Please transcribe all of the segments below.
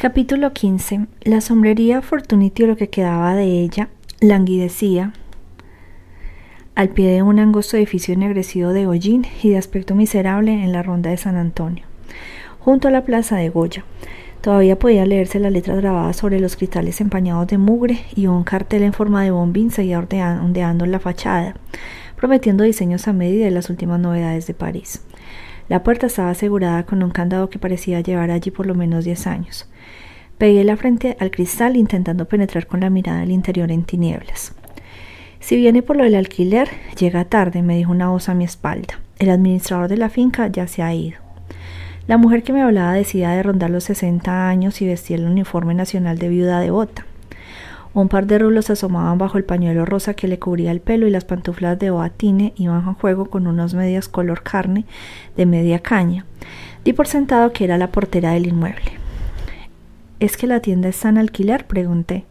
Capítulo 15. La sombrería Fortunity lo que quedaba de ella languidecía al pie de un angosto edificio ennegrecido de hollín y de aspecto miserable en la ronda de San Antonio, junto a la plaza de Goya. Todavía podía leerse las letras grabadas sobre los cristales empañados de mugre y un cartel en forma de bombín seguía ondeando en la fachada, prometiendo diseños a medida de las últimas novedades de París. La puerta estaba asegurada con un candado que parecía llevar allí por lo menos diez años. Pegué la frente al cristal intentando penetrar con la mirada al interior en tinieblas. Si viene por lo del alquiler, llega tarde, me dijo una voz a mi espalda. El administrador de la finca ya se ha ido. La mujer que me hablaba decía de rondar los 60 años y vestía el uniforme nacional de viuda devota. Un par de rulos asomaban bajo el pañuelo rosa que le cubría el pelo y las pantuflas de boatine iban a juego con unos medias color carne de media caña. Di por sentado que era la portera del inmueble. ¿Es que la tienda está en alquiler? pregunté.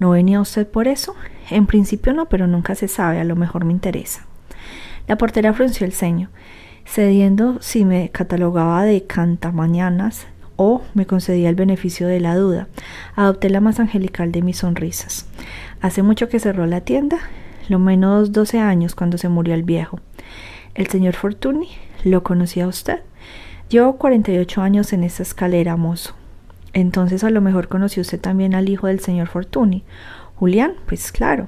¿No venía usted por eso? En principio no, pero nunca se sabe, a lo mejor me interesa. La portera frunció el ceño, cediendo si me catalogaba de cantamañanas o me concedía el beneficio de la duda. Adopté la más angelical de mis sonrisas. Hace mucho que cerró la tienda, lo menos doce años cuando se murió el viejo. El señor Fortuny, ¿lo conocía usted? Llevo cuarenta y ocho años en esa escalera, mozo. Entonces a lo mejor conoció usted también al hijo del señor Fortuny. Julián, pues claro.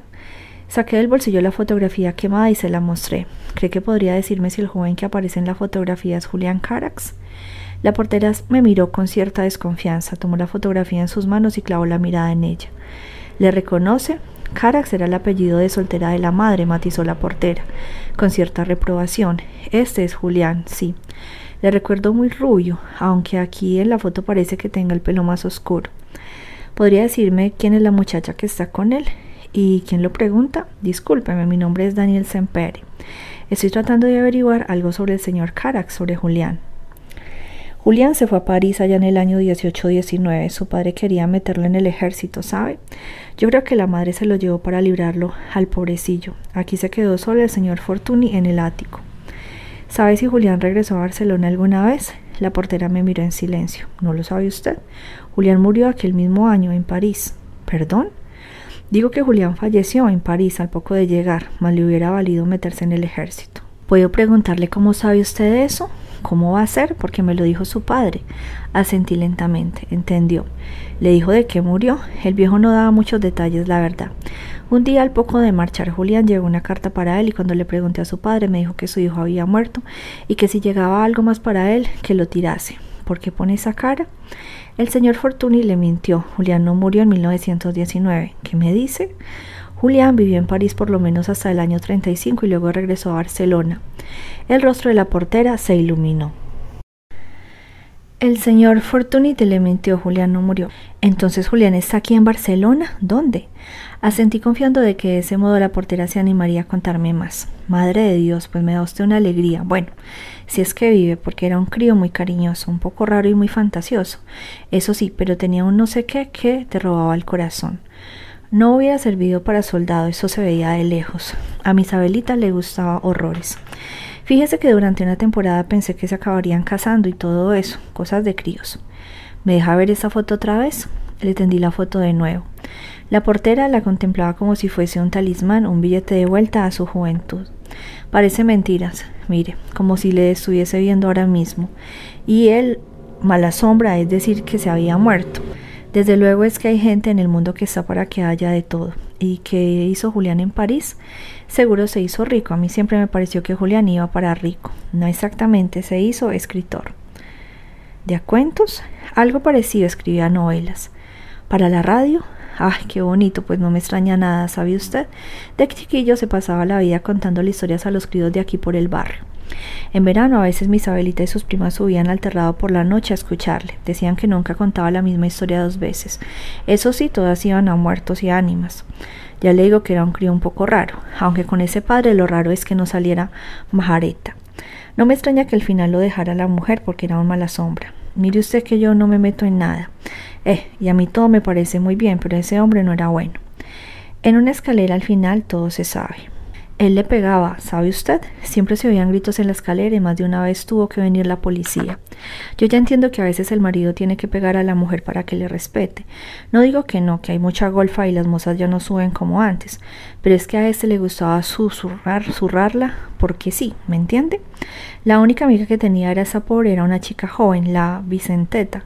Saqué del bolsillo la fotografía quemada y se la mostré. ¿Cree que podría decirme si el joven que aparece en la fotografía es Julián Carax? La portera me miró con cierta desconfianza, tomó la fotografía en sus manos y clavó la mirada en ella. ¿Le reconoce? Carax era el apellido de soltera de la madre, matizó la portera, con cierta reprobación. Este es Julián, sí. Le recuerdo muy rubio, aunque aquí en la foto parece que tenga el pelo más oscuro. ¿Podría decirme quién es la muchacha que está con él? ¿Y quién lo pregunta? Discúlpeme, mi nombre es Daniel Semperi. Estoy tratando de averiguar algo sobre el señor Carax, sobre Julián. Julián se fue a París allá en el año 18-19. Su padre quería meterlo en el ejército, ¿sabe? Yo creo que la madre se lo llevó para librarlo al pobrecillo. Aquí se quedó solo el señor Fortuny en el ático. ¿Sabe si Julián regresó a Barcelona alguna vez? La portera me miró en silencio. ¿No lo sabe usted? Julián murió aquel mismo año en París. ¿Perdón? Digo que Julián falleció en París al poco de llegar, mas le hubiera valido meterse en el ejército. ¿Puedo preguntarle cómo sabe usted eso? ¿Cómo va a ser? Porque me lo dijo su padre. Asentí lentamente. Entendió. Le dijo de qué murió. El viejo no daba muchos detalles, la verdad. Un día al poco de marchar Julián llegó una carta para él y cuando le pregunté a su padre me dijo que su hijo había muerto y que si llegaba algo más para él que lo tirase. ¿Por qué pone esa cara? El señor Fortuny le mintió. Julián no murió en 1919. ¿Qué me dice? Julián vivió en París por lo menos hasta el año 35 y luego regresó a Barcelona. El rostro de la portera se iluminó. El señor Fortuny le mintió, Julián no murió. Entonces Julián está aquí en Barcelona. ¿Dónde? Asentí confiando de que de ese modo la portera se animaría a contarme más. Madre de Dios, pues me da usted una alegría. Bueno, si es que vive, porque era un crío muy cariñoso, un poco raro y muy fantasioso. Eso sí, pero tenía un no sé qué que te robaba el corazón. No hubiera servido para soldado, eso se veía de lejos. A mi Isabelita le gustaba horrores. Fíjese que durante una temporada pensé que se acabarían casando y todo eso, cosas de críos. ¿Me deja ver esa foto otra vez? Le tendí la foto de nuevo. La portera la contemplaba como si fuese un talismán, un billete de vuelta a su juventud. Parece mentiras, mire, como si le estuviese viendo ahora mismo. Y él, mala sombra, es decir, que se había muerto. Desde luego es que hay gente en el mundo que está para que haya de todo. ¿Y qué hizo Julián en París? Seguro se hizo rico. A mí siempre me pareció que Julián iba para rico. No exactamente, se hizo escritor. ¿De a cuentos? Algo parecido escribía novelas. Para la radio, Ay, qué bonito, pues no me extraña nada, ¿sabe usted? De chiquillo se pasaba la vida contándole historias a los críos de aquí por el barrio. En verano a veces mi Isabelita y sus primas subían al terrado por la noche a escucharle. Decían que nunca contaba la misma historia dos veces. Eso sí, todas iban a muertos y ánimas. Ya le digo que era un crío un poco raro, aunque con ese padre lo raro es que no saliera majareta. No me extraña que al final lo dejara la mujer porque era un mala sombra. Mire usted que yo no me meto en nada. Eh, y a mí todo me parece muy bien, pero ese hombre no era bueno. En una escalera al final todo se sabe. Él le pegaba, ¿sabe usted? Siempre se oían gritos en la escalera y más de una vez tuvo que venir la policía. Yo ya entiendo que a veces el marido tiene que pegar a la mujer para que le respete. No digo que no, que hay mucha golfa y las mozas ya no suben como antes, pero es que a este le gustaba susurrar, zurrarla, porque sí, ¿me entiende? La única amiga que tenía era esa pobre, era una chica joven, la Vicenteta,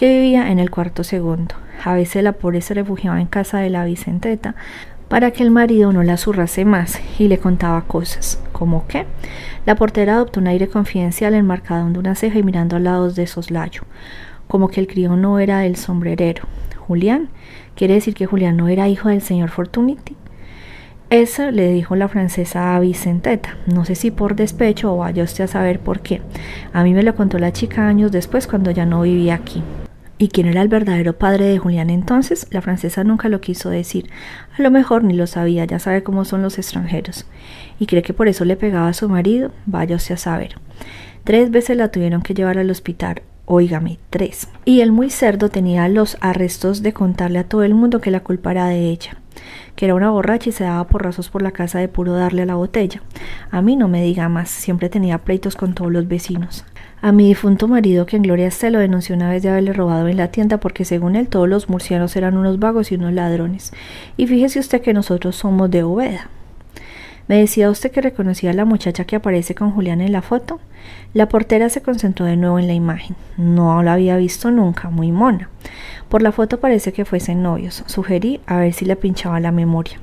que vivía en el cuarto segundo. A veces la pobre se refugiaba en casa de la Vicenteta, para que el marido no la zurrase más y le contaba cosas, como que la portera adoptó un aire confidencial enmarcado de una ceja y mirando al lado de soslayo, como que el crío no era el sombrerero. Julián, ¿quiere decir que Julián no era hijo del señor Fortuniti? Eso le dijo la francesa a Vicenteta, no sé si por despecho o vaya usted a saber por qué. A mí me lo contó la chica años después cuando ya no vivía aquí. ¿Y quién era el verdadero padre de Julián entonces? La francesa nunca lo quiso decir. A lo mejor ni lo sabía, ya sabe cómo son los extranjeros. ¿Y cree que por eso le pegaba a su marido? Vaya a saber. Tres veces la tuvieron que llevar al hospital. Óigame, tres. Y el muy cerdo tenía los arrestos de contarle a todo el mundo que la culpa era de ella que era una borracha y se daba porrazos por la casa de puro darle a la botella. A mí no me diga más, siempre tenía pleitos con todos los vecinos. A mi difunto marido, que en gloria esté, lo denunció una vez de haberle robado en la tienda porque según él todos los murcianos eran unos vagos y unos ladrones. Y fíjese usted que nosotros somos de Obeda. ¿Me decía usted que reconocía a la muchacha que aparece con Julián en la foto? La portera se concentró de nuevo en la imagen. No la había visto nunca, muy mona. Por la foto parece que fuesen novios. Sugerí a ver si le pinchaba la memoria.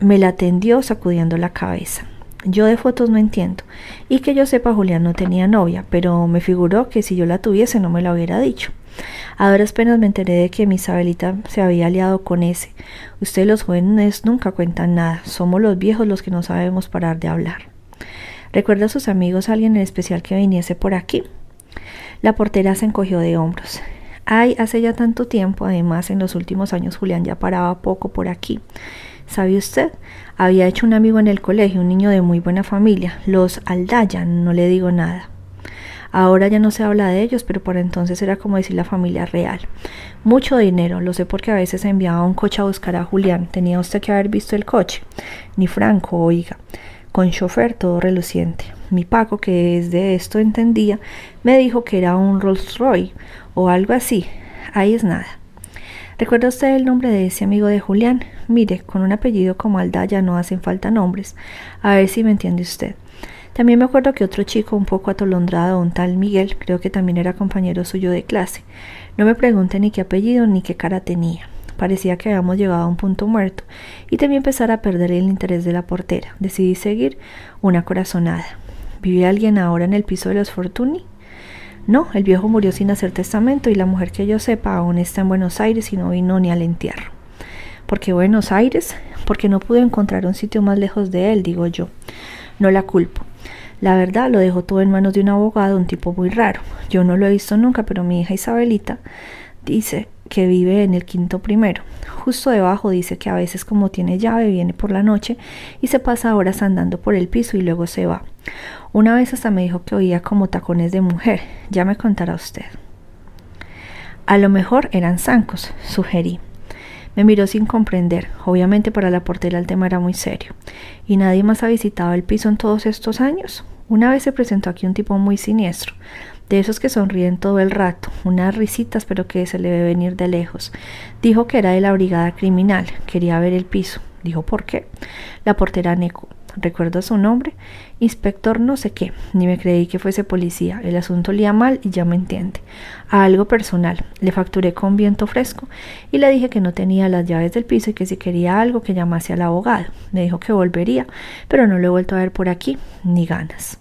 Me la tendió sacudiendo la cabeza. Yo de fotos no entiendo. Y que yo sepa, Julián no tenía novia, pero me figuró que si yo la tuviese no me la hubiera dicho. A duras penas me enteré de que mi Isabelita se había aliado con ese. Ustedes los jóvenes nunca cuentan nada, somos los viejos los que no sabemos parar de hablar. ¿Recuerda a sus amigos alguien en especial que viniese por aquí? La portera se encogió de hombros. Ay, hace ya tanto tiempo, además en los últimos años Julián ya paraba poco por aquí. ¿Sabe usted? Había hecho un amigo en el colegio, un niño de muy buena familia, los Aldayan, no le digo nada. Ahora ya no se habla de ellos, pero por entonces era como decir la familia real. Mucho dinero, lo sé porque a veces enviaba un coche a buscar a Julián. Tenía usted que haber visto el coche. Ni Franco, oiga. Con chofer todo reluciente. Mi Paco, que es de esto entendía, me dijo que era un Rolls Royce o algo así. Ahí es nada. ¿Recuerda usted el nombre de ese amigo de Julián? Mire, con un apellido como Aldaya no hacen falta nombres. A ver si me entiende usted. También me acuerdo que otro chico un poco atolondrado, un tal Miguel, creo que también era compañero suyo de clase. No me pregunte ni qué apellido ni qué cara tenía. Parecía que habíamos llegado a un punto muerto y también empezar a perder el interés de la portera. Decidí seguir una corazonada. ¿Vive alguien ahora en el piso de los Fortuny? No, el viejo murió sin hacer testamento y la mujer que yo sepa aún está en Buenos Aires y no vino ni al entierro. ¿Por qué Buenos Aires? Porque no pude encontrar un sitio más lejos de él, digo yo. No la culpo. La verdad lo dejó todo en manos de un abogado, un tipo muy raro. Yo no lo he visto nunca, pero mi hija Isabelita dice que vive en el quinto primero. Justo debajo dice que a veces como tiene llave viene por la noche y se pasa horas andando por el piso y luego se va. Una vez hasta me dijo que oía como tacones de mujer. Ya me contará usted. A lo mejor eran zancos, sugerí. Me miró sin comprender. Obviamente para la portera el tema era muy serio. ¿Y nadie más ha visitado el piso en todos estos años? Una vez se presentó aquí un tipo muy siniestro de esos que sonríen todo el rato, unas risitas pero que se le ve venir de lejos. Dijo que era de la brigada criminal, quería ver el piso. Dijo por qué. La portera Neco. Recuerdo su nombre, inspector no sé qué, ni me creí que fuese policía. El asunto olía mal y ya me entiende. A algo personal, le facturé con viento fresco y le dije que no tenía las llaves del piso y que si quería algo que llamase al abogado. Me dijo que volvería, pero no lo he vuelto a ver por aquí, ni ganas.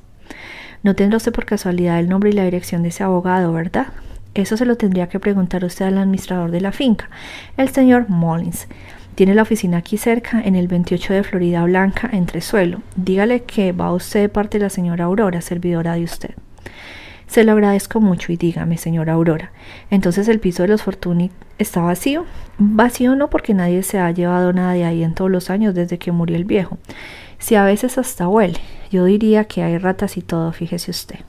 No tendrá usted por casualidad el nombre y la dirección de ese abogado, ¿verdad? Eso se lo tendría que preguntar usted al administrador de la finca, el señor Mullins. Tiene la oficina aquí cerca, en el 28 de Florida Blanca, entre suelo. Dígale que va usted de parte de la señora Aurora, servidora de usted. Se lo agradezco mucho y dígame, señora Aurora, entonces el piso de los Fortuny está vacío. Vacío no porque nadie se ha llevado nada de ahí en todos los años desde que murió el viejo. Si a veces hasta huele, yo diría que hay ratas y todo, fíjese usted.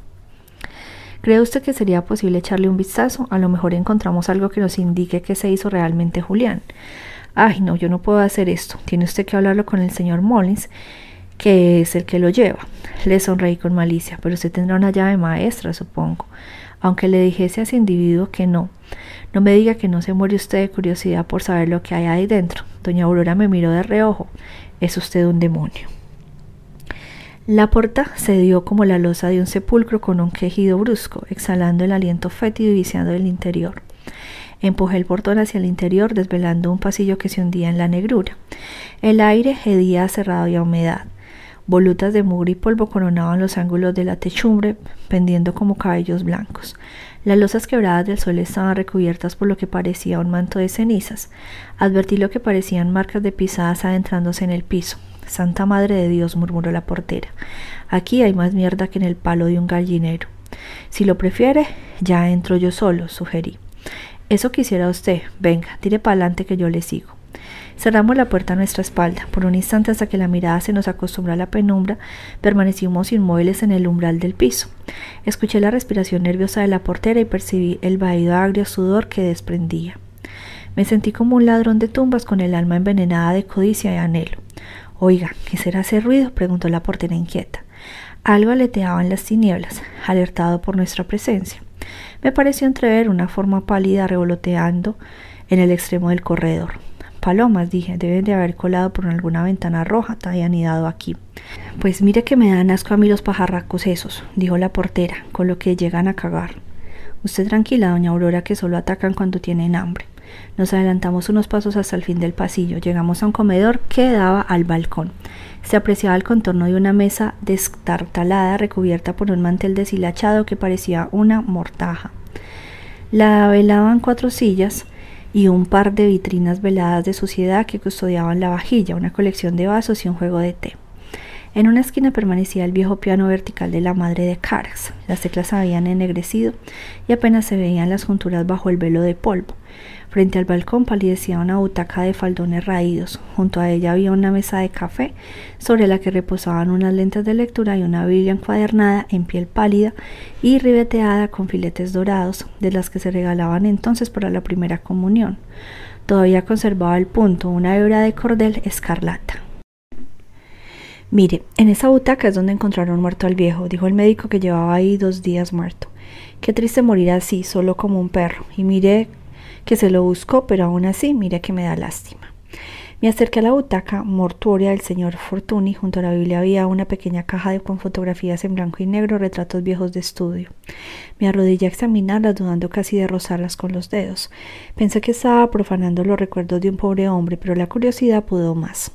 ¿Cree usted que sería posible echarle un vistazo? A lo mejor encontramos algo que nos indique que se hizo realmente Julián. Ay, no, yo no puedo hacer esto. Tiene usted que hablarlo con el señor Mullins, que es el que lo lleva. Le sonreí con malicia, pero usted tendrá una llave maestra, supongo. Aunque le dijese a ese individuo que no. No me diga que no se muere usted de curiosidad por saber lo que hay ahí dentro. Doña Aurora me miró de reojo. Es usted un demonio. La puerta se dio como la losa de un sepulcro con un quejido brusco, exhalando el aliento fétido y viciando el interior. Empujé el portón hacia el interior, desvelando un pasillo que se hundía en la negrura. El aire hedía cerrado y a humedad. Volutas de mugre y polvo coronaban los ángulos de la techumbre, pendiendo como cabellos blancos. Las losas quebradas del sol estaban recubiertas por lo que parecía un manto de cenizas. Advertí lo que parecían marcas de pisadas adentrándose en el piso. Santa Madre de Dios, murmuró la portera. Aquí hay más mierda que en el palo de un gallinero. Si lo prefiere, ya entro yo solo, sugerí. Eso quisiera usted. Venga, tire para adelante que yo le sigo. Cerramos la puerta a nuestra espalda. Por un instante hasta que la mirada se nos acostumbró a la penumbra, permanecimos inmóviles en el umbral del piso. Escuché la respiración nerviosa de la portera y percibí el vaído agrio sudor que desprendía. Me sentí como un ladrón de tumbas con el alma envenenada de codicia y anhelo. Oiga, ¿qué será ese ruido? preguntó la portera inquieta. Algo aleteaba en las tinieblas, alertado por nuestra presencia. Me pareció entrever una forma pálida revoloteando en el extremo del corredor. Palomas, dije, deben de haber colado por alguna ventana roja y anidado aquí. Pues mire que me dan asco a mí los pajarracos esos, dijo la portera, con lo que llegan a cagar. Usted tranquila, doña Aurora, que solo atacan cuando tienen hambre. Nos adelantamos unos pasos hasta el fin del pasillo. Llegamos a un comedor que daba al balcón. Se apreciaba el contorno de una mesa destartalada recubierta por un mantel deshilachado que parecía una mortaja. La velaban cuatro sillas y un par de vitrinas veladas de suciedad que custodiaban la vajilla, una colección de vasos y un juego de té. En una esquina permanecía el viejo piano vertical de la madre de Carax. Las teclas habían ennegrecido y apenas se veían las junturas bajo el velo de polvo. Frente al balcón palidecía una butaca de faldones raídos. Junto a ella había una mesa de café, sobre la que reposaban unas lentes de lectura y una Biblia encuadernada en piel pálida y ribeteada con filetes dorados, de las que se regalaban entonces para la primera comunión. Todavía conservaba el punto una hebra de cordel escarlata. Mire, en esa butaca es donde encontraron muerto al viejo, dijo el médico que llevaba ahí dos días muerto. Qué triste morir así, solo como un perro. Y mire que se lo buscó, pero aún así, mire que me da lástima. Me acerqué a la butaca mortuoria del señor Fortuny. Junto a la Biblia había una pequeña caja de, con fotografías en blanco y negro, retratos viejos de estudio. Me arrodillé a examinarlas, dudando casi de rozarlas con los dedos. Pensé que estaba profanando los recuerdos de un pobre hombre, pero la curiosidad pudo más.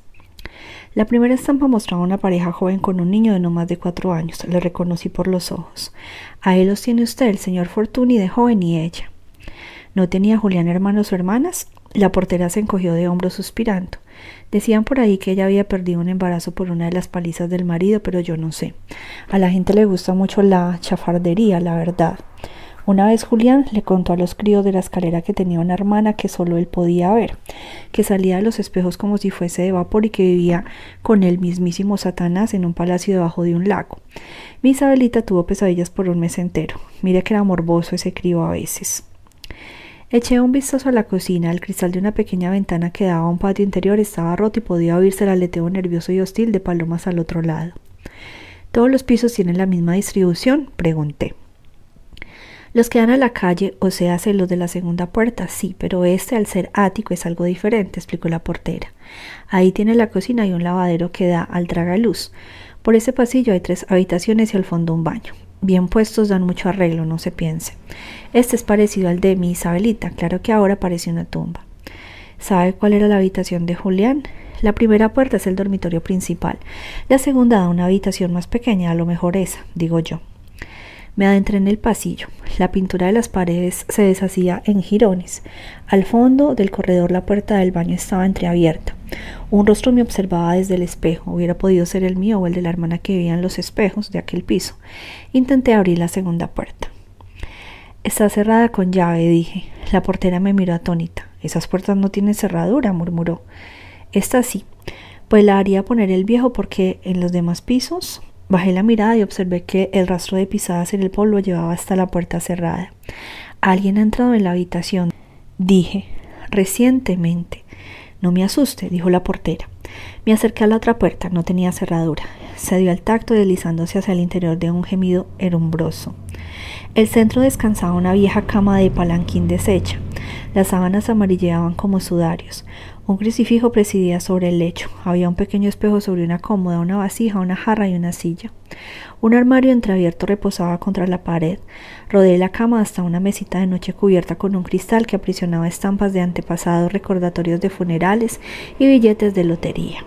La primera estampa mostraba una pareja joven con un niño de no más de cuatro años. Le reconocí por los ojos. Ahí los tiene usted, el señor Fortuny de joven y ella. ¿No tenía Julián hermanos o hermanas? La portera se encogió de hombros suspirando. Decían por ahí que ella había perdido un embarazo por una de las palizas del marido, pero yo no sé. A la gente le gusta mucho la chafardería, la verdad. Una vez Julián le contó a los críos de la escalera que tenía una hermana que solo él podía ver, que salía de los espejos como si fuese de vapor y que vivía con el mismísimo Satanás en un palacio debajo de un lago. Mi Isabelita tuvo pesadillas por un mes entero. Mire que era morboso ese crío a veces. Eché un vistazo a la cocina. El cristal de una pequeña ventana que daba a un patio interior estaba roto y podía oírse el aleteo nervioso y hostil de palomas al otro lado. ¿Todos los pisos tienen la misma distribución? pregunté. Los que dan a la calle, o sea, los de la segunda puerta, sí, pero este al ser ático es algo diferente, explicó la portera. Ahí tiene la cocina y un lavadero que da al tragaluz. Por ese pasillo hay tres habitaciones y al fondo un baño. Bien puestos dan mucho arreglo, no se piense. Este es parecido al de mi Isabelita, claro que ahora parece una tumba. ¿Sabe cuál era la habitación de Julián? La primera puerta es el dormitorio principal. La segunda da una habitación más pequeña, a lo mejor esa, digo yo. Me adentré en el pasillo. La pintura de las paredes se deshacía en jirones. Al fondo del corredor la puerta del baño estaba entreabierta. Un rostro me observaba desde el espejo. Hubiera podido ser el mío o el de la hermana que vivía en los espejos de aquel piso. Intenté abrir la segunda puerta. Está cerrada con llave, dije. La portera me miró atónita. Esas puertas no tienen cerradura, murmuró. Esta sí. Pues la haría poner el viejo porque en los demás pisos Bajé la mirada y observé que el rastro de pisadas en el polvo llevaba hasta la puerta cerrada. Alguien ha entrado en la habitación, dije, recientemente. No me asuste, dijo la portera. Me acerqué a la otra puerta, no tenía cerradura. Se dio al tacto deslizándose hacia el interior de un gemido herumbroso. El centro descansaba una vieja cama de palanquín deshecha. Las sábanas amarilleaban como sudarios. Un crucifijo presidía sobre el lecho. Había un pequeño espejo sobre una cómoda, una vasija, una jarra y una silla. Un armario entreabierto reposaba contra la pared. Rodeé la cama hasta una mesita de noche cubierta con un cristal que aprisionaba estampas de antepasados, recordatorios de funerales y billetes de lotería.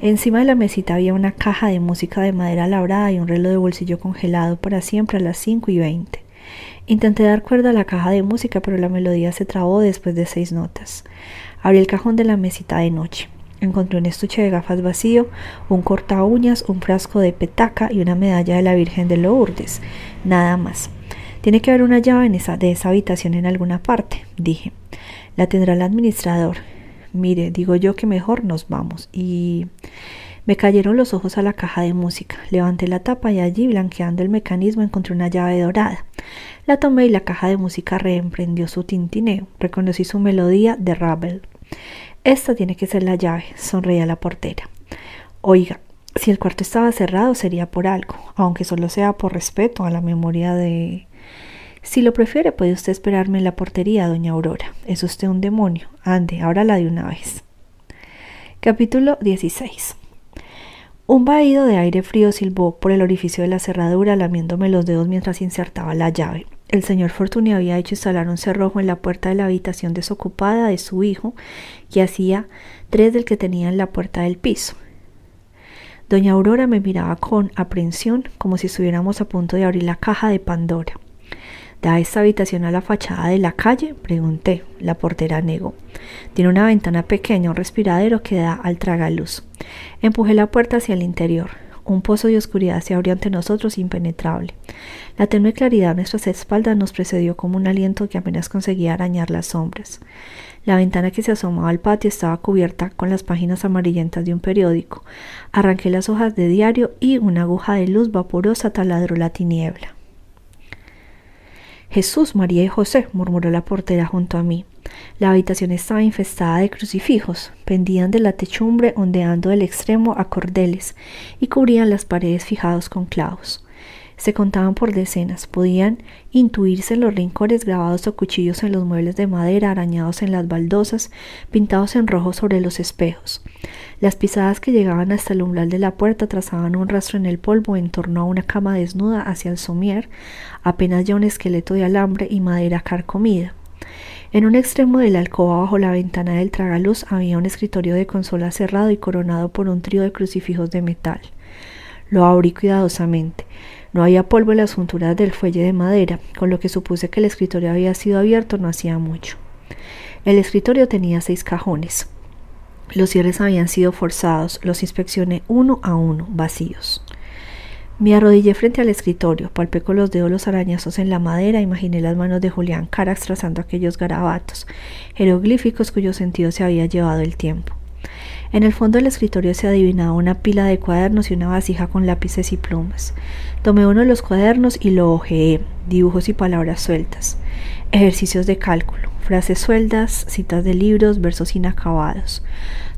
Encima de la mesita había una caja de música de madera labrada y un reloj de bolsillo congelado para siempre a las cinco y veinte. Intenté dar cuerda a la caja de música, pero la melodía se trabó después de seis notas. Abrí el cajón de la mesita de noche. Encontré un estuche de gafas vacío, un corta uñas, un frasco de petaca y una medalla de la Virgen de Lourdes. Nada más. Tiene que haber una llave en esa, de esa habitación en alguna parte, dije. La tendrá el administrador. Mire, digo yo que mejor nos vamos. Y me cayeron los ojos a la caja de música. Levanté la tapa y allí, blanqueando el mecanismo, encontré una llave dorada. La tomé y la caja de música reemprendió su tintineo. Reconocí su melodía de Ravel. Esta tiene que ser la llave, sonreía la portera. Oiga, si el cuarto estaba cerrado sería por algo, aunque solo sea por respeto a la memoria de... Si lo prefiere, puede usted esperarme en la portería, doña Aurora. Es usted un demonio. Ande, ahora la de una vez. Capítulo 16. Un vaído de aire frío silbó por el orificio de la cerradura, lamiéndome los dedos mientras insertaba la llave. El señor Fortuny había hecho instalar un cerrojo en la puerta de la habitación desocupada de su hijo, que hacía tres del que tenía en la puerta del piso. Doña Aurora me miraba con aprensión, como si estuviéramos a punto de abrir la caja de Pandora. ¿Da esta habitación a la fachada de la calle? Pregunté. La portera negó. Tiene una ventana pequeña, un respiradero que da al tragaluz. Empujé la puerta hacia el interior. Un pozo de oscuridad se abrió ante nosotros impenetrable. La tenue claridad a nuestras espaldas nos precedió como un aliento que apenas conseguía arañar las sombras. La ventana que se asomaba al patio estaba cubierta con las páginas amarillentas de un periódico. Arranqué las hojas de diario y una aguja de luz vaporosa taladró la tiniebla. Jesús, María y José, murmuró la portera junto a mí. La habitación estaba infestada de crucifijos, pendían de la techumbre ondeando del extremo a cordeles y cubrían las paredes fijados con clavos. Se contaban por decenas, podían intuirse los rincones grabados o cuchillos en los muebles de madera, arañados en las baldosas, pintados en rojo sobre los espejos. Las pisadas que llegaban hasta el umbral de la puerta trazaban un rastro en el polvo en torno a una cama desnuda hacia el somier, apenas ya un esqueleto de alambre y madera carcomida. En un extremo de la alcoba bajo la ventana del tragaluz había un escritorio de consola cerrado y coronado por un trío de crucifijos de metal. Lo abrí cuidadosamente. No había polvo en las junturas del fuelle de madera, con lo que supuse que el escritorio había sido abierto no hacía mucho. El escritorio tenía seis cajones. Los cierres habían sido forzados, los inspeccioné uno a uno, vacíos. Me arrodillé frente al escritorio, palpé con los dedos los arañazos en la madera, imaginé las manos de Julián Carax trazando aquellos garabatos, jeroglíficos cuyo sentido se había llevado el tiempo. En el fondo del escritorio se adivinaba una pila de cuadernos y una vasija con lápices y plumas. Tomé uno de los cuadernos y lo hojeé, dibujos y palabras sueltas, ejercicios de cálculo, frases sueltas, citas de libros, versos inacabados.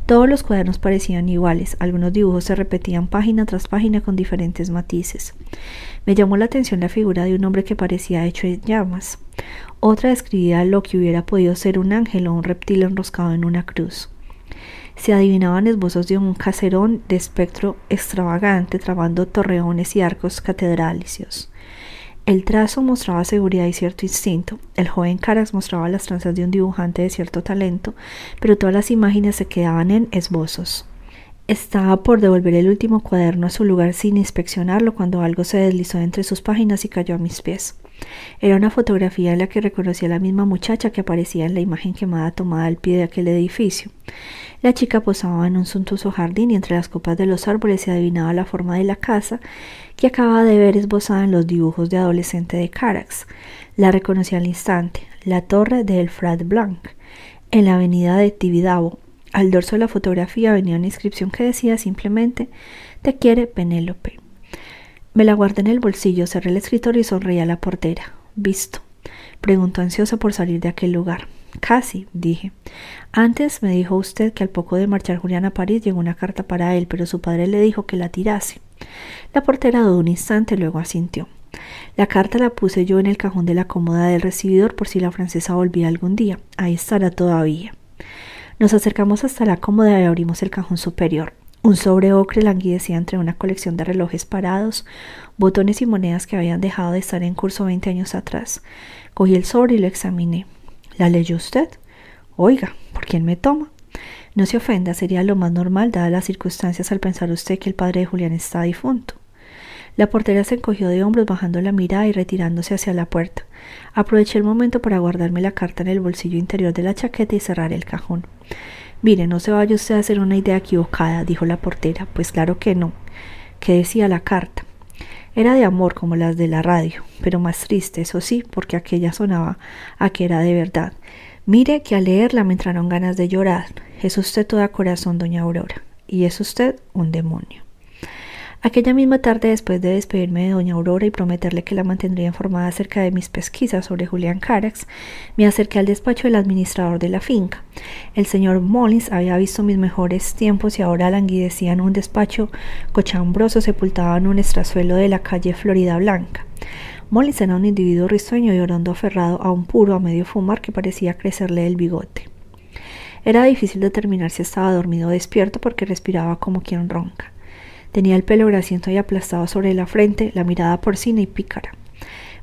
Todos los cuadernos parecían iguales, algunos dibujos se repetían página tras página con diferentes matices. Me llamó la atención la figura de un hombre que parecía hecho en llamas. Otra describía lo que hubiera podido ser un ángel o un reptil enroscado en una cruz se adivinaban esbozos de un caserón de espectro extravagante trabando torreones y arcos catedralicios. El trazo mostraba seguridad y cierto instinto. El joven Carax mostraba las tranzas de un dibujante de cierto talento, pero todas las imágenes se quedaban en esbozos. Estaba por devolver el último cuaderno a su lugar sin inspeccionarlo cuando algo se deslizó entre sus páginas y cayó a mis pies. Era una fotografía en la que reconocí a la misma muchacha que aparecía en la imagen quemada tomada al pie de aquel edificio. La chica posaba en un suntuoso jardín y entre las copas de los árboles se adivinaba la forma de la casa que acababa de ver esbozada en los dibujos de adolescente de Carax. La reconocí al instante, la torre de El Frat Blanc, en la avenida de Tibidabo. Al dorso de la fotografía venía una inscripción que decía simplemente Te quiere Penélope. Me la guardé en el bolsillo, cerré el escritorio y sonreí a la portera. Visto. Preguntó ansiosa por salir de aquel lugar. Casi, dije. Antes me dijo usted que al poco de marchar Julián a París llegó una carta para él, pero su padre le dijo que la tirase. La portera dudó un instante, luego asintió. La carta la puse yo en el cajón de la cómoda del recibidor por si la francesa volvía algún día. Ahí estará todavía. Nos acercamos hasta la cómoda y abrimos el cajón superior. Un sobre ocre languidecía entre una colección de relojes parados, botones y monedas que habían dejado de estar en curso veinte años atrás. Cogí el sobre y lo examiné. ¿La leyó usted? Oiga, ¿por quién me toma? No se ofenda, sería lo más normal dadas las circunstancias al pensar usted que el padre de Julián está difunto. La portera se encogió de hombros bajando la mirada y retirándose hacia la puerta. Aproveché el momento para guardarme la carta en el bolsillo interior de la chaqueta y cerrar el cajón. Mire, no se vaya usted a hacer una idea equivocada, dijo la portera. Pues claro que no. ¿Qué decía la carta? Era de amor como las de la radio, pero más triste, eso sí, porque aquella sonaba a que era de verdad. Mire que al leerla me entraron ganas de llorar. Es usted toda corazón, doña Aurora, y es usted un demonio. Aquella misma tarde, después de despedirme de doña Aurora y prometerle que la mantendría informada acerca de mis pesquisas sobre Julián Carax, me acerqué al despacho del administrador de la finca. El señor Mullins había visto mis mejores tiempos y ahora languidecía en un despacho cochambroso sepultado en un estrazuelo de la calle Florida Blanca. Mullins era un individuo risueño y orondo aferrado a un puro a medio fumar que parecía crecerle el bigote. Era difícil determinar si estaba dormido o despierto porque respiraba como quien ronca. Tenía el pelo grasiento y aplastado sobre la frente, la mirada porcina y pícara.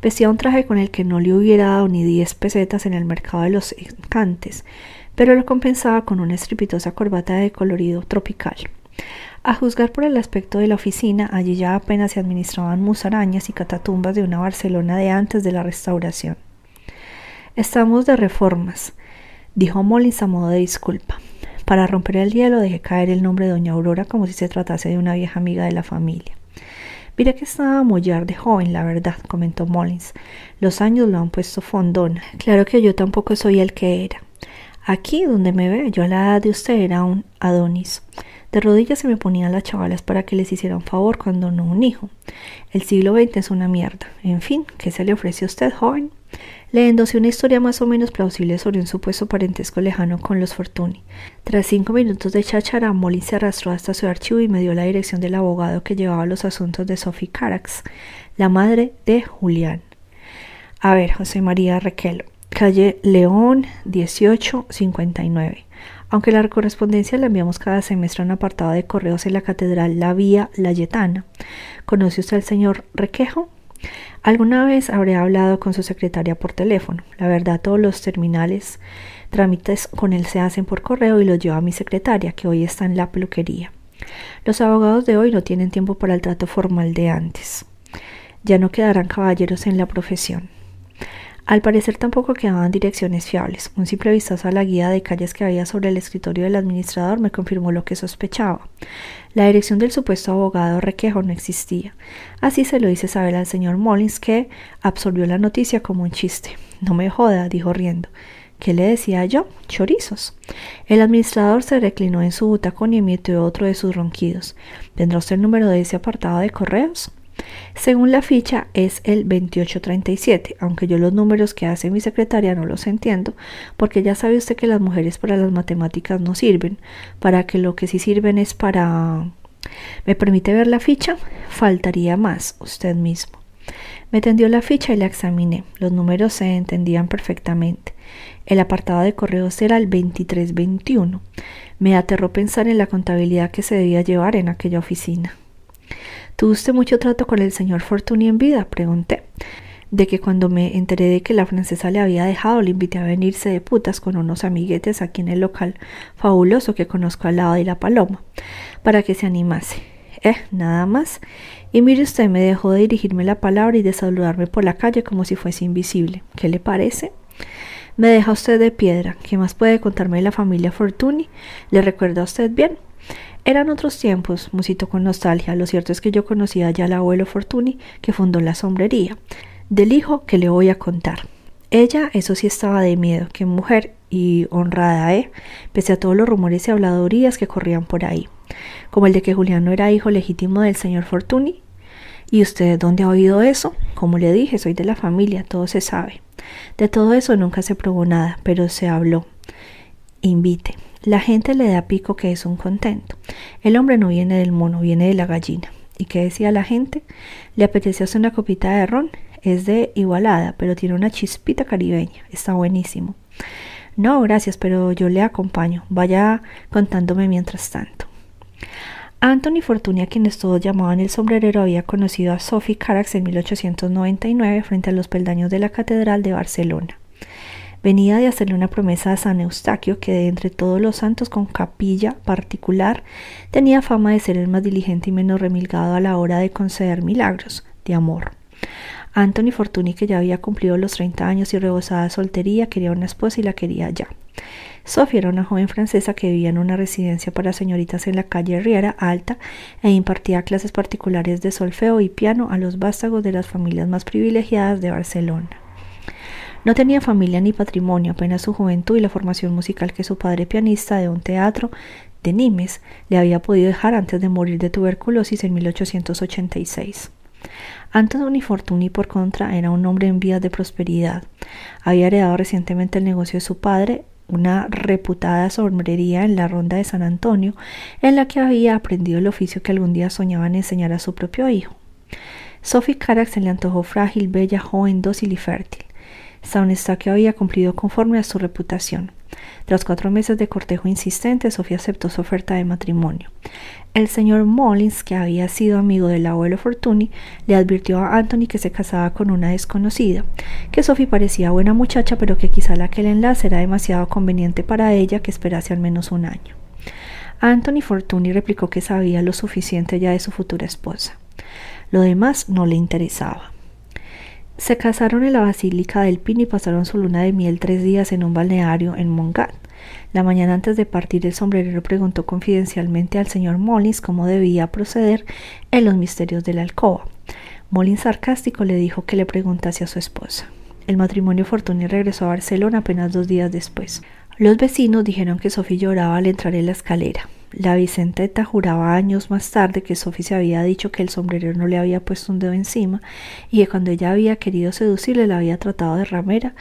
Vestía un traje con el que no le hubiera dado ni diez pesetas en el mercado de los encantes, pero lo compensaba con una estrepitosa corbata de colorido tropical. A juzgar por el aspecto de la oficina, allí ya apenas se administraban musarañas y catatumbas de una Barcelona de antes de la restauración. Estamos de reformas, dijo Molins a modo de disculpa. Para romper el hielo dejé caer el nombre de doña Aurora como si se tratase de una vieja amiga de la familia. Mire que estaba mollar de joven, la verdad, comentó Mullins. Los años lo han puesto fondón. Claro que yo tampoco soy el que era. Aquí, donde me ve, yo a la edad de usted era un Adonis. De rodillas se me ponían las chavalas para que les hiciera un favor cuando no un hijo. El siglo XX es una mierda. En fin, ¿qué se le ofrece a usted, joven? Leyéndose una historia más o menos plausible sobre un supuesto parentesco lejano con los Fortuny. Tras cinco minutos de cháchara, Molly se arrastró hasta su archivo y me dio la dirección del abogado que llevaba los asuntos de Sophie Carax, la madre de Julián. A ver, José María Requelo, calle León 1859. Aunque la correspondencia la enviamos cada semestre a un apartado de correos en la Catedral La Vía Layetana. ¿Conoce usted al señor Requejo? Alguna vez habré hablado con su secretaria por teléfono. La verdad, todos los terminales, trámites con él se hacen por correo y los lleva a mi secretaria, que hoy está en la peluquería. Los abogados de hoy no tienen tiempo para el trato formal de antes. Ya no quedarán caballeros en la profesión. Al parecer tampoco quedaban direcciones fiables. Un simple vistazo a la guía de calles que había sobre el escritorio del administrador me confirmó lo que sospechaba. La dirección del supuesto abogado Requejo no existía. Así se lo hice saber al señor Mullins que absorbió la noticia como un chiste. No me joda, dijo riendo. ¿Qué le decía yo? Chorizos. El administrador se reclinó en su butacón y emitió otro de sus ronquidos. ¿Tendrá usted el número de ese apartado de correos? Según la ficha es el 2837, aunque yo los números que hace mi secretaria no los entiendo, porque ya sabe usted que las mujeres para las matemáticas no sirven, para que lo que sí sirven es para... ¿Me permite ver la ficha? Faltaría más, usted mismo. Me tendió la ficha y la examiné. Los números se entendían perfectamente. El apartado de correos era el 2321. Me aterró pensar en la contabilidad que se debía llevar en aquella oficina. ¿Tuvo usted mucho trato con el señor Fortuny en vida? pregunté. De que cuando me enteré de que la francesa le había dejado, le invité a venirse de putas con unos amiguetes aquí en el local fabuloso que conozco al lado de la paloma, para que se animase. Eh, nada más. Y mire usted, me dejó de dirigirme la palabra y de saludarme por la calle como si fuese invisible. ¿Qué le parece? Me deja usted de piedra. ¿Qué más puede contarme de la familia Fortuny? ¿Le recuerda a usted bien? Eran otros tiempos, musito con nostalgia. Lo cierto es que yo conocía ya al abuelo Fortuny, que fundó la sombrería. Del hijo que le voy a contar. Ella, eso sí estaba de miedo, que mujer y honrada, ¿eh? Pese a todos los rumores y habladorías que corrían por ahí. Como el de que Julián no era hijo legítimo del señor Fortuny. ¿Y usted dónde ha oído eso? Como le dije, soy de la familia, todo se sabe. De todo eso nunca se probó nada, pero se habló. Invite. La gente le da pico que es un contento. El hombre no viene del mono, viene de la gallina. ¿Y qué decía la gente? ¿Le apetecía hacer una copita de ron? Es de igualada, pero tiene una chispita caribeña. Está buenísimo. No, gracias, pero yo le acompaño. Vaya contándome mientras tanto. Anthony Fortuny, a quienes todos llamaban el sombrerero, había conocido a Sophie Carax en 1899 frente a los peldaños de la Catedral de Barcelona. Venía de hacerle una promesa a San Eustaquio que de entre todos los santos con capilla particular tenía fama de ser el más diligente y menos remilgado a la hora de conceder milagros de amor. Anthony Fortuny, que ya había cumplido los 30 años y rebosada soltería, quería una esposa y la quería ya. Sofía era una joven francesa que vivía en una residencia para señoritas en la calle Riera Alta e impartía clases particulares de solfeo y piano a los vástagos de las familias más privilegiadas de Barcelona. No tenía familia ni patrimonio, apenas su juventud y la formación musical que su padre pianista de un teatro de Nimes le había podido dejar antes de morir de tuberculosis en 1886. Anthony Fortuny, por contra, era un hombre en vías de prosperidad. Había heredado recientemente el negocio de su padre, una reputada sombrería en la ronda de San Antonio, en la que había aprendido el oficio que algún día soñaba en enseñar a su propio hijo. Sophie Carax se le antojó frágil, bella, joven, dócil y fértil. Que había cumplido conforme a su reputación. Tras cuatro meses de cortejo insistente, Sofía aceptó su oferta de matrimonio. El señor Mullins, que había sido amigo del abuelo Fortuny, le advirtió a Anthony que se casaba con una desconocida, que Sophie parecía buena muchacha, pero que quizá aquel enlace era demasiado conveniente para ella que esperase al menos un año. Anthony Fortuny replicó que sabía lo suficiente ya de su futura esposa. Lo demás no le interesaba. Se casaron en la Basílica del Pino y pasaron su luna de miel tres días en un balneario en Mongat. La mañana antes de partir el sombrerero preguntó confidencialmente al señor Mollins cómo debía proceder en los misterios de la alcoba. Mollins sarcástico le dijo que le preguntase a su esposa. El matrimonio Fortuny regresó a Barcelona apenas dos días después. Los vecinos dijeron que Sofía lloraba al entrar en la escalera. La Vicenteta juraba años más tarde que Sophie se había dicho que el sombrerero no le había puesto un dedo encima y que cuando ella había querido seducirle la había tratado de ramera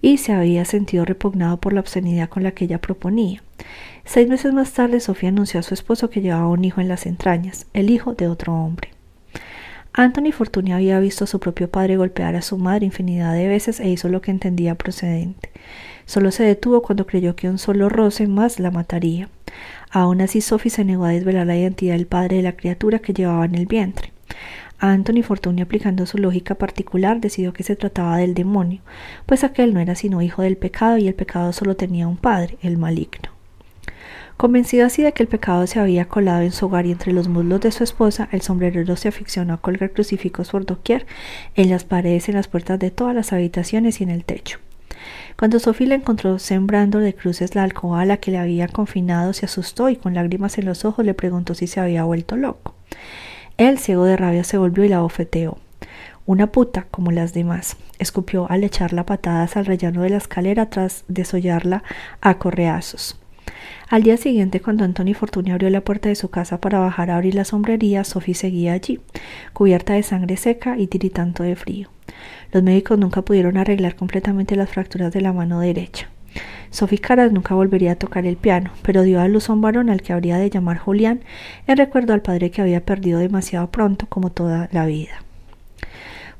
y se había sentido repugnado por la obscenidad con la que ella proponía. Seis meses más tarde Sofía anunció a su esposo que llevaba un hijo en las entrañas, el hijo de otro hombre. Anthony Fortuny había visto a su propio padre golpear a su madre infinidad de veces e hizo lo que entendía procedente. Solo se detuvo cuando creyó que un solo roce más la mataría. Aún así, Sophie se negó a desvelar la identidad del padre de la criatura que llevaba en el vientre. Anthony Fortuny, aplicando su lógica particular, decidió que se trataba del demonio, pues aquel no era sino hijo del pecado y el pecado solo tenía un padre, el maligno. Convencido así de que el pecado se había colado en su hogar y entre los muslos de su esposa, el sombrerero se aficionó a colgar crucifijos por doquier, en las paredes, en las puertas de todas las habitaciones y en el techo. Cuando Sofía la encontró sembrando de cruces la alcoba a la que le había confinado, se asustó y con lágrimas en los ojos le preguntó si se había vuelto loco. Él, ciego de rabia, se volvió y la bofeteó. Una puta como las demás, escupió al echarla patadas al rellano de la escalera tras desollarla a correazos. Al día siguiente, cuando Antonio Fortuny abrió la puerta de su casa para bajar a abrir la sombrería, Sophie seguía allí, cubierta de sangre seca y tiritando de frío. Los médicos nunca pudieron arreglar completamente las fracturas de la mano derecha. Sophie Caras nunca volvería a tocar el piano, pero dio a luz a un varón al que habría de llamar Julián en recuerdo al padre que había perdido demasiado pronto como toda la vida.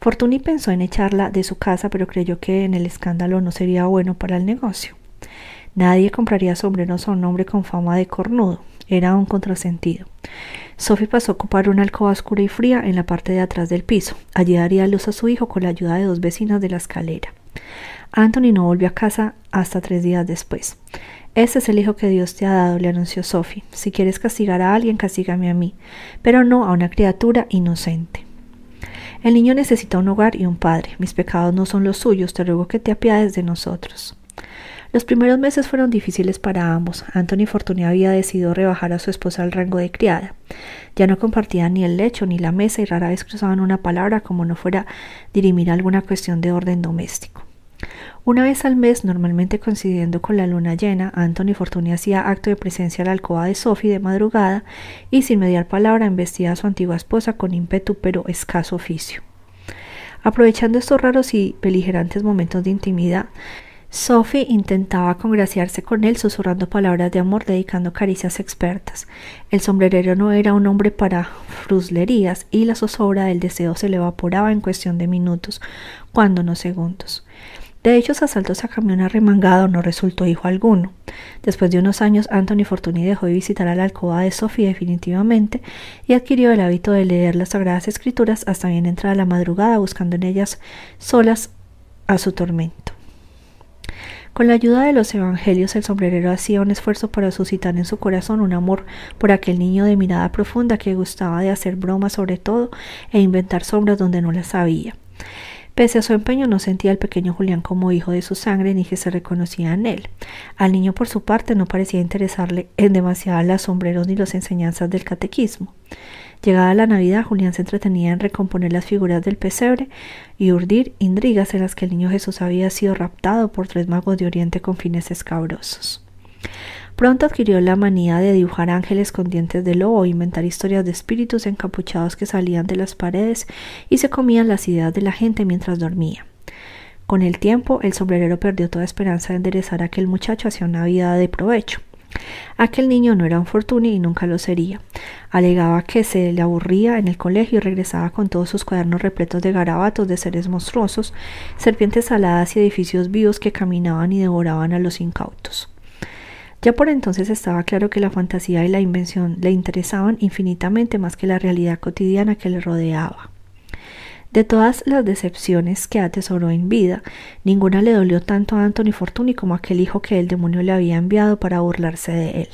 Fortuny pensó en echarla de su casa, pero creyó que en el escándalo no sería bueno para el negocio. Nadie compraría sombreros a un hombre con fama de cornudo. Era un contrasentido. Sophie pasó a ocupar una alcoba oscura y fría en la parte de atrás del piso. Allí daría luz a su hijo con la ayuda de dos vecinas de la escalera. Anthony no volvió a casa hasta tres días después. Ese es el hijo que Dios te ha dado, le anunció Sophie. Si quieres castigar a alguien, castígame a mí, pero no a una criatura inocente. El niño necesita un hogar y un padre. Mis pecados no son los suyos, te ruego que te apiades de nosotros. Los primeros meses fueron difíciles para ambos. Anthony Fortuny había decidido rebajar a su esposa al rango de criada. Ya no compartían ni el lecho ni la mesa y rara vez cruzaban una palabra como no fuera dirimir alguna cuestión de orden doméstico. Una vez al mes, normalmente coincidiendo con la luna llena, Anthony Fortuny hacía acto de presencia a la alcoba de Sophie de madrugada y sin mediar palabra embestía a su antigua esposa con ímpetu pero escaso oficio. Aprovechando estos raros y beligerantes momentos de intimidad, Sophie intentaba congraciarse con él susurrando palabras de amor, dedicando caricias expertas. El sombrerero no era un hombre para fruslerías y la zozobra del deseo se le evaporaba en cuestión de minutos, cuando no segundos. De dichos asaltos a camión arremangado no resultó hijo alguno. Después de unos años, Anthony Fortuny dejó de visitar a la alcoba de Sophie definitivamente y adquirió el hábito de leer las Sagradas Escrituras hasta bien entrada la madrugada, buscando en ellas solas a su tormento. Con la ayuda de los evangelios, el sombrerero hacía un esfuerzo para suscitar en su corazón un amor por aquel niño de mirada profunda que gustaba de hacer bromas sobre todo e inventar sombras donde no las había. Pese a su empeño, no sentía al pequeño Julián como hijo de su sangre ni que se reconocía en él. Al niño, por su parte, no parecía interesarle en demasiado las sombreros ni las enseñanzas del catequismo. Llegada la Navidad, Julián se entretenía en recomponer las figuras del pesebre y urdir intrigas en las que el niño Jesús había sido raptado por tres magos de Oriente con fines escabrosos. Pronto adquirió la manía de dibujar ángeles con dientes de lobo, inventar historias de espíritus encapuchados que salían de las paredes y se comían las ideas de la gente mientras dormía. Con el tiempo, el sombrerero perdió toda esperanza de enderezar a aquel muchacho hacia una vida de provecho. Aquel niño no era un fortuny y nunca lo sería. Alegaba que se le aburría en el colegio y regresaba con todos sus cuadernos repletos de garabatos de seres monstruosos, serpientes aladas y edificios vivos que caminaban y devoraban a los incautos. Ya por entonces estaba claro que la fantasía y la invención le interesaban infinitamente más que la realidad cotidiana que le rodeaba. De todas las decepciones que atesoró en vida, ninguna le dolió tanto a Anthony Fortuny como aquel hijo que el demonio le había enviado para burlarse de él.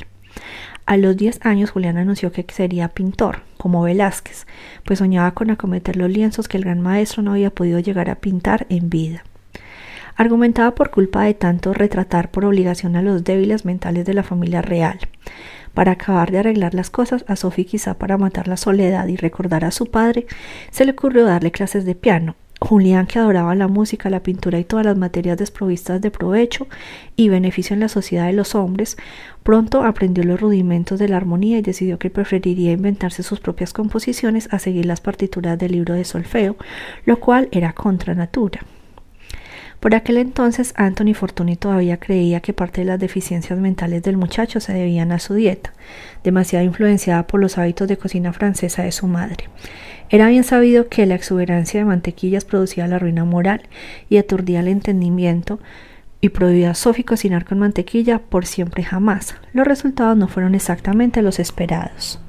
A los diez años Julián anunció que sería pintor, como Velázquez, pues soñaba con acometer los lienzos que el gran maestro no había podido llegar a pintar en vida. Argumentaba por culpa de tanto retratar por obligación a los débiles mentales de la familia real. Para acabar de arreglar las cosas, a Sophie quizá para matar la soledad y recordar a su padre, se le ocurrió darle clases de piano. Julián, que adoraba la música, la pintura y todas las materias desprovistas de provecho y beneficio en la sociedad de los hombres, pronto aprendió los rudimentos de la armonía y decidió que preferiría inventarse sus propias composiciones a seguir las partituras del libro de solfeo, lo cual era contra natura. Por aquel entonces Anthony Fortuny todavía creía que parte de las deficiencias mentales del muchacho se debían a su dieta, demasiado influenciada por los hábitos de cocina francesa de su madre. Era bien sabido que la exuberancia de mantequillas producía la ruina moral y aturdía el entendimiento, y prohibía a Sophie cocinar con mantequilla por siempre jamás. Los resultados no fueron exactamente los esperados.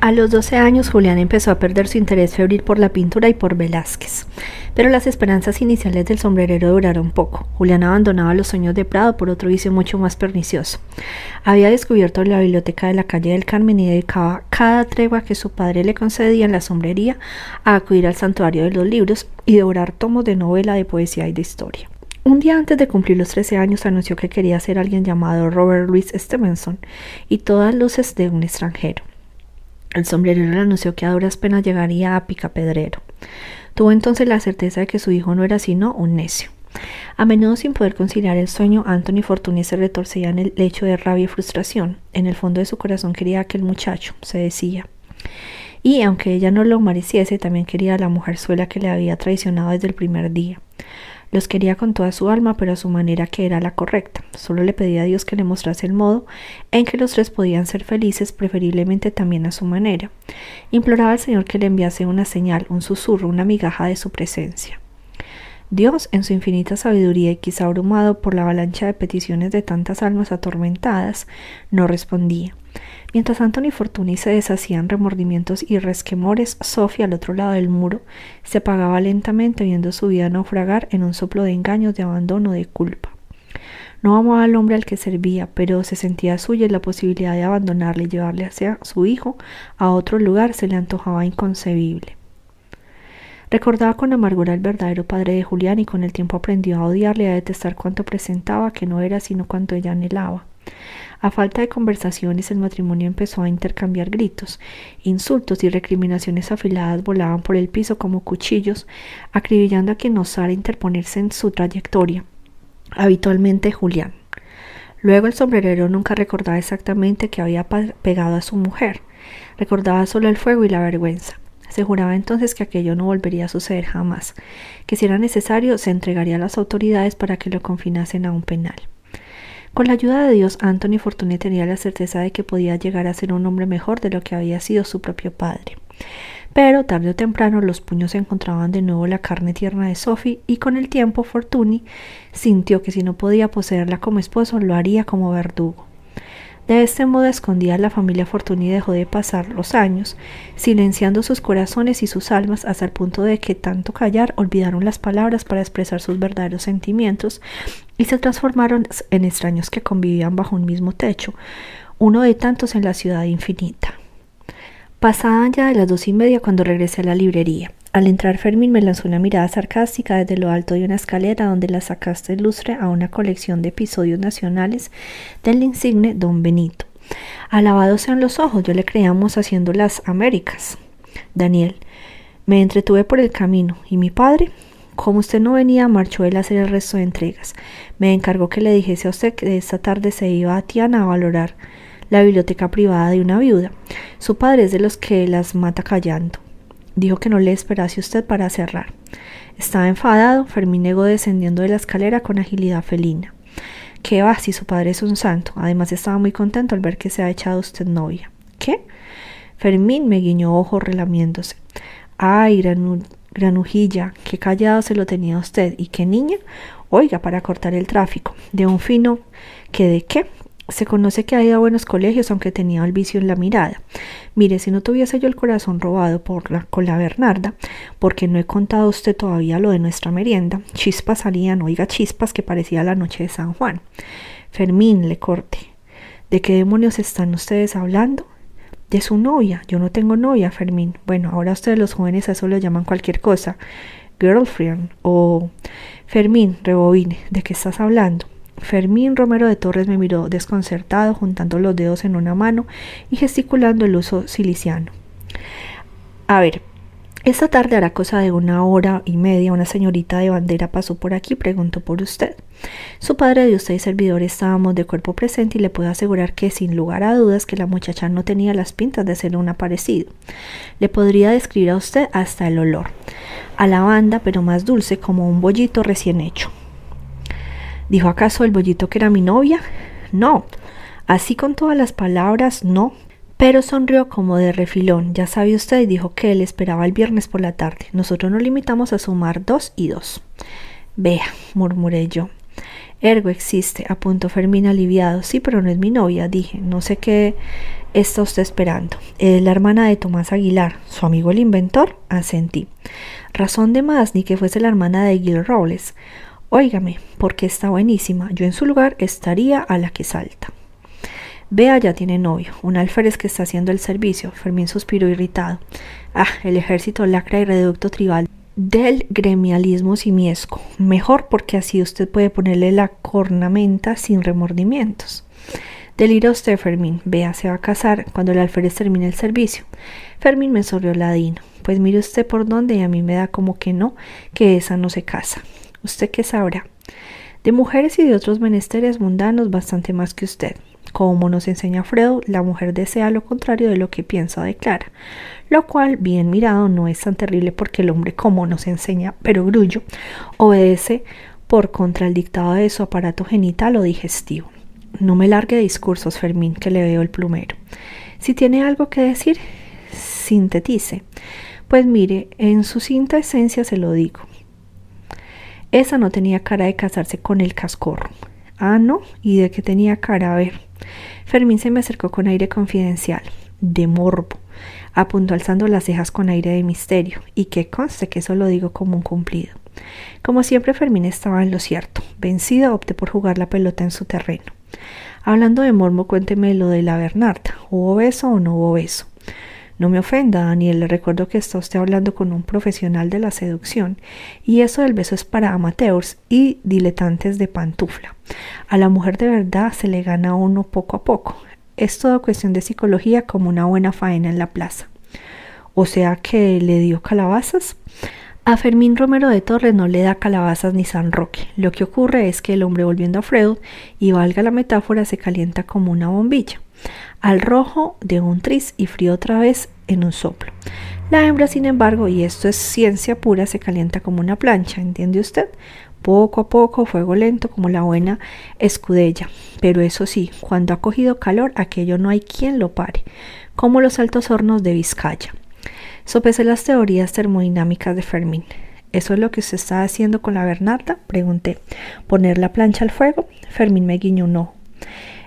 A los 12 años Julián empezó a perder su interés febril por la pintura y por Velázquez, pero las esperanzas iniciales del sombrerero duraron poco. Julián abandonaba los sueños de Prado por otro vicio mucho más pernicioso. Había descubierto la biblioteca de la calle del Carmen y dedicaba cada tregua que su padre le concedía en la sombrería a acudir al santuario de los libros y devorar tomos de novela, de poesía y de historia. Un día antes de cumplir los 13 años anunció que quería ser alguien llamado Robert Louis Stevenson y todas luces de un extranjero. El sombrerero le anunció que a duras penas llegaría a Picapedrero. Tuvo entonces la certeza de que su hijo no era sino un necio. A menudo sin poder conciliar el sueño, Anthony Fortuny se retorcía en el lecho de rabia y frustración. En el fondo de su corazón quería a aquel muchacho, se decía. Y aunque ella no lo mereciese, también quería a la mujerzuela que le había traicionado desde el primer día. Los quería con toda su alma, pero a su manera que era la correcta. Solo le pedía a Dios que le mostrase el modo en que los tres podían ser felices, preferiblemente también a su manera. Imploraba al Señor que le enviase una señal, un susurro, una migaja de su presencia. Dios, en su infinita sabiduría y quizá abrumado por la avalancha de peticiones de tantas almas atormentadas, no respondía. Mientras Anthony Fortuny se deshacían remordimientos y resquemores, Sofía, al otro lado del muro, se apagaba lentamente viendo su vida naufragar en un soplo de engaños, de abandono, de culpa. No amaba al hombre al que servía, pero se sentía suya y la posibilidad de abandonarle y llevarle hacia su hijo a otro lugar se le antojaba inconcebible. Recordaba con amargura el verdadero padre de Julián y con el tiempo aprendió a odiarle y a detestar cuanto presentaba, que no era sino cuanto ella anhelaba. A falta de conversaciones, el matrimonio empezó a intercambiar gritos, insultos y recriminaciones afiladas volaban por el piso como cuchillos, acribillando a quien osara interponerse en su trayectoria, habitualmente Julián. Luego el sombrerero nunca recordaba exactamente que había pegado a su mujer, recordaba solo el fuego y la vergüenza. Se juraba entonces que aquello no volvería a suceder jamás, que si era necesario se entregaría a las autoridades para que lo confinasen a un penal. Con la ayuda de Dios, Anthony Fortuny tenía la certeza de que podía llegar a ser un hombre mejor de lo que había sido su propio padre. Pero tarde o temprano los puños encontraban de nuevo la carne tierna de Sophie y con el tiempo Fortuny sintió que si no podía poseerla como esposo lo haría como verdugo. De este modo escondida la familia Fortuny dejó de pasar los años, silenciando sus corazones y sus almas hasta el punto de que tanto callar olvidaron las palabras para expresar sus verdaderos sentimientos y se transformaron en extraños que convivían bajo un mismo techo, uno de tantos en la ciudad infinita. Pasaban ya de las dos y media cuando regresé a la librería. Al entrar Fermín me lanzó una mirada sarcástica desde lo alto de una escalera donde la sacaste lustre a una colección de episodios nacionales del insigne Don Benito. Alabados sean los ojos, yo le creíamos haciendo las Américas. Daniel, me entretuve por el camino, y mi padre, como usted no venía, marchó él a hacer el resto de entregas. Me encargó que le dijese a usted que esta tarde se iba a Tiana a valorar la biblioteca privada de una viuda. Su padre es de los que las mata callando. Dijo que no le esperase usted para cerrar. Estaba enfadado, Fermín negó descendiendo de la escalera con agilidad felina. ¿Qué va si su padre es un santo? Además estaba muy contento al ver que se ha echado usted novia. ¿Qué? Fermín me guiñó ojo relamiéndose. Ay, granujilla, qué callado se lo tenía usted. ¿Y qué niña? Oiga, para cortar el tráfico. De un fino. ¿Qué de qué? Se conoce que ha ido a buenos colegios, aunque tenía el vicio en la mirada. Mire, si no tuviese yo el corazón robado por la, con la Bernarda, porque no he contado a usted todavía lo de nuestra merienda, chispas salían, oiga chispas, que parecía la noche de San Juan. Fermín, le corte. ¿De qué demonios están ustedes hablando? De su novia. Yo no tengo novia, Fermín. Bueno, ahora ustedes los jóvenes a eso le llaman cualquier cosa. Girlfriend o... Fermín, rebobine. ¿De qué estás hablando? Fermín Romero de Torres me miró desconcertado, juntando los dedos en una mano y gesticulando el uso siliciano. A ver, esta tarde hará cosa de una hora y media una señorita de bandera pasó por aquí y preguntó por usted. Su padre de usted y servidor estábamos de cuerpo presente y le puedo asegurar que sin lugar a dudas que la muchacha no tenía las pintas de ser un aparecido. Le podría describir a usted hasta el olor. A lavanda, pero más dulce como un bollito recién hecho. ¿Dijo acaso el bollito que era mi novia? No. Así con todas las palabras, no. Pero sonrió como de refilón. Ya sabe usted, y dijo que él esperaba el viernes por la tarde. Nosotros nos limitamos a sumar dos y dos. Vea, murmuré yo. Ergo existe, apuntó Fermín aliviado. Sí, pero no es mi novia, dije. No sé qué está usted esperando. Es la hermana de Tomás Aguilar, su amigo el inventor. Asentí. Razón de más, ni que fuese la hermana de Gil Robles. Óigame, porque está buenísima. Yo en su lugar estaría a la que salta. Vea, ya tiene novio, un alférez que está haciendo el servicio. Fermín suspiró irritado. Ah, el ejército lacra y reducto tribal del gremialismo simiesco. Mejor porque así usted puede ponerle la cornamenta sin remordimientos. Delira usted, Fermín. Vea, se va a casar cuando el alférez termine el servicio. Fermín me sonrió ladino. Pues mire usted por dónde y a mí me da como que no, que esa no se casa. ¿Usted qué sabrá? De mujeres y de otros menesteres mundanos bastante más que usted. Como nos enseña Freud, la mujer desea lo contrario de lo que piensa o declara, lo cual, bien mirado, no es tan terrible porque el hombre, como nos enseña pero grullo, obedece por contra el dictado de su aparato genital o digestivo. No me largue discursos, Fermín, que le veo el plumero. Si tiene algo que decir, sintetice. Pues mire, en su cinta esencia se lo digo. Esa no tenía cara de casarse con el cascorro. Ah, no, ¿y de qué tenía cara? A ver. Fermín se me acercó con aire confidencial, de morbo. Apuntó alzando las cejas con aire de misterio, y que conste que eso lo digo como un cumplido. Como siempre, Fermín estaba en lo cierto. Vencido, opté por jugar la pelota en su terreno. Hablando de morbo, cuénteme lo de la Bernarda. ¿Hubo beso o no hubo beso? No me ofenda, Daniel, le recuerdo que está usted hablando con un profesional de la seducción, y eso del beso es para amateurs y diletantes de pantufla. A la mujer de verdad se le gana uno poco a poco. Es toda cuestión de psicología como una buena faena en la plaza. O sea que le dio calabazas. A Fermín Romero de Torres no le da calabazas ni San Roque. Lo que ocurre es que el hombre volviendo a Freud, y valga la metáfora, se calienta como una bombilla al rojo de un tris y frío otra vez en un soplo. La hembra, sin embargo, y esto es ciencia pura, se calienta como una plancha, ¿entiende usted? Poco a poco, fuego lento como la buena escudella. Pero eso sí, cuando ha cogido calor, aquello no hay quien lo pare, como los altos hornos de Vizcaya. Sopesé las teorías termodinámicas de Fermín. ¿Eso es lo que usted está haciendo con la Bernarda? Pregunté. ¿Poner la plancha al fuego? Fermín me guiñó un ojo.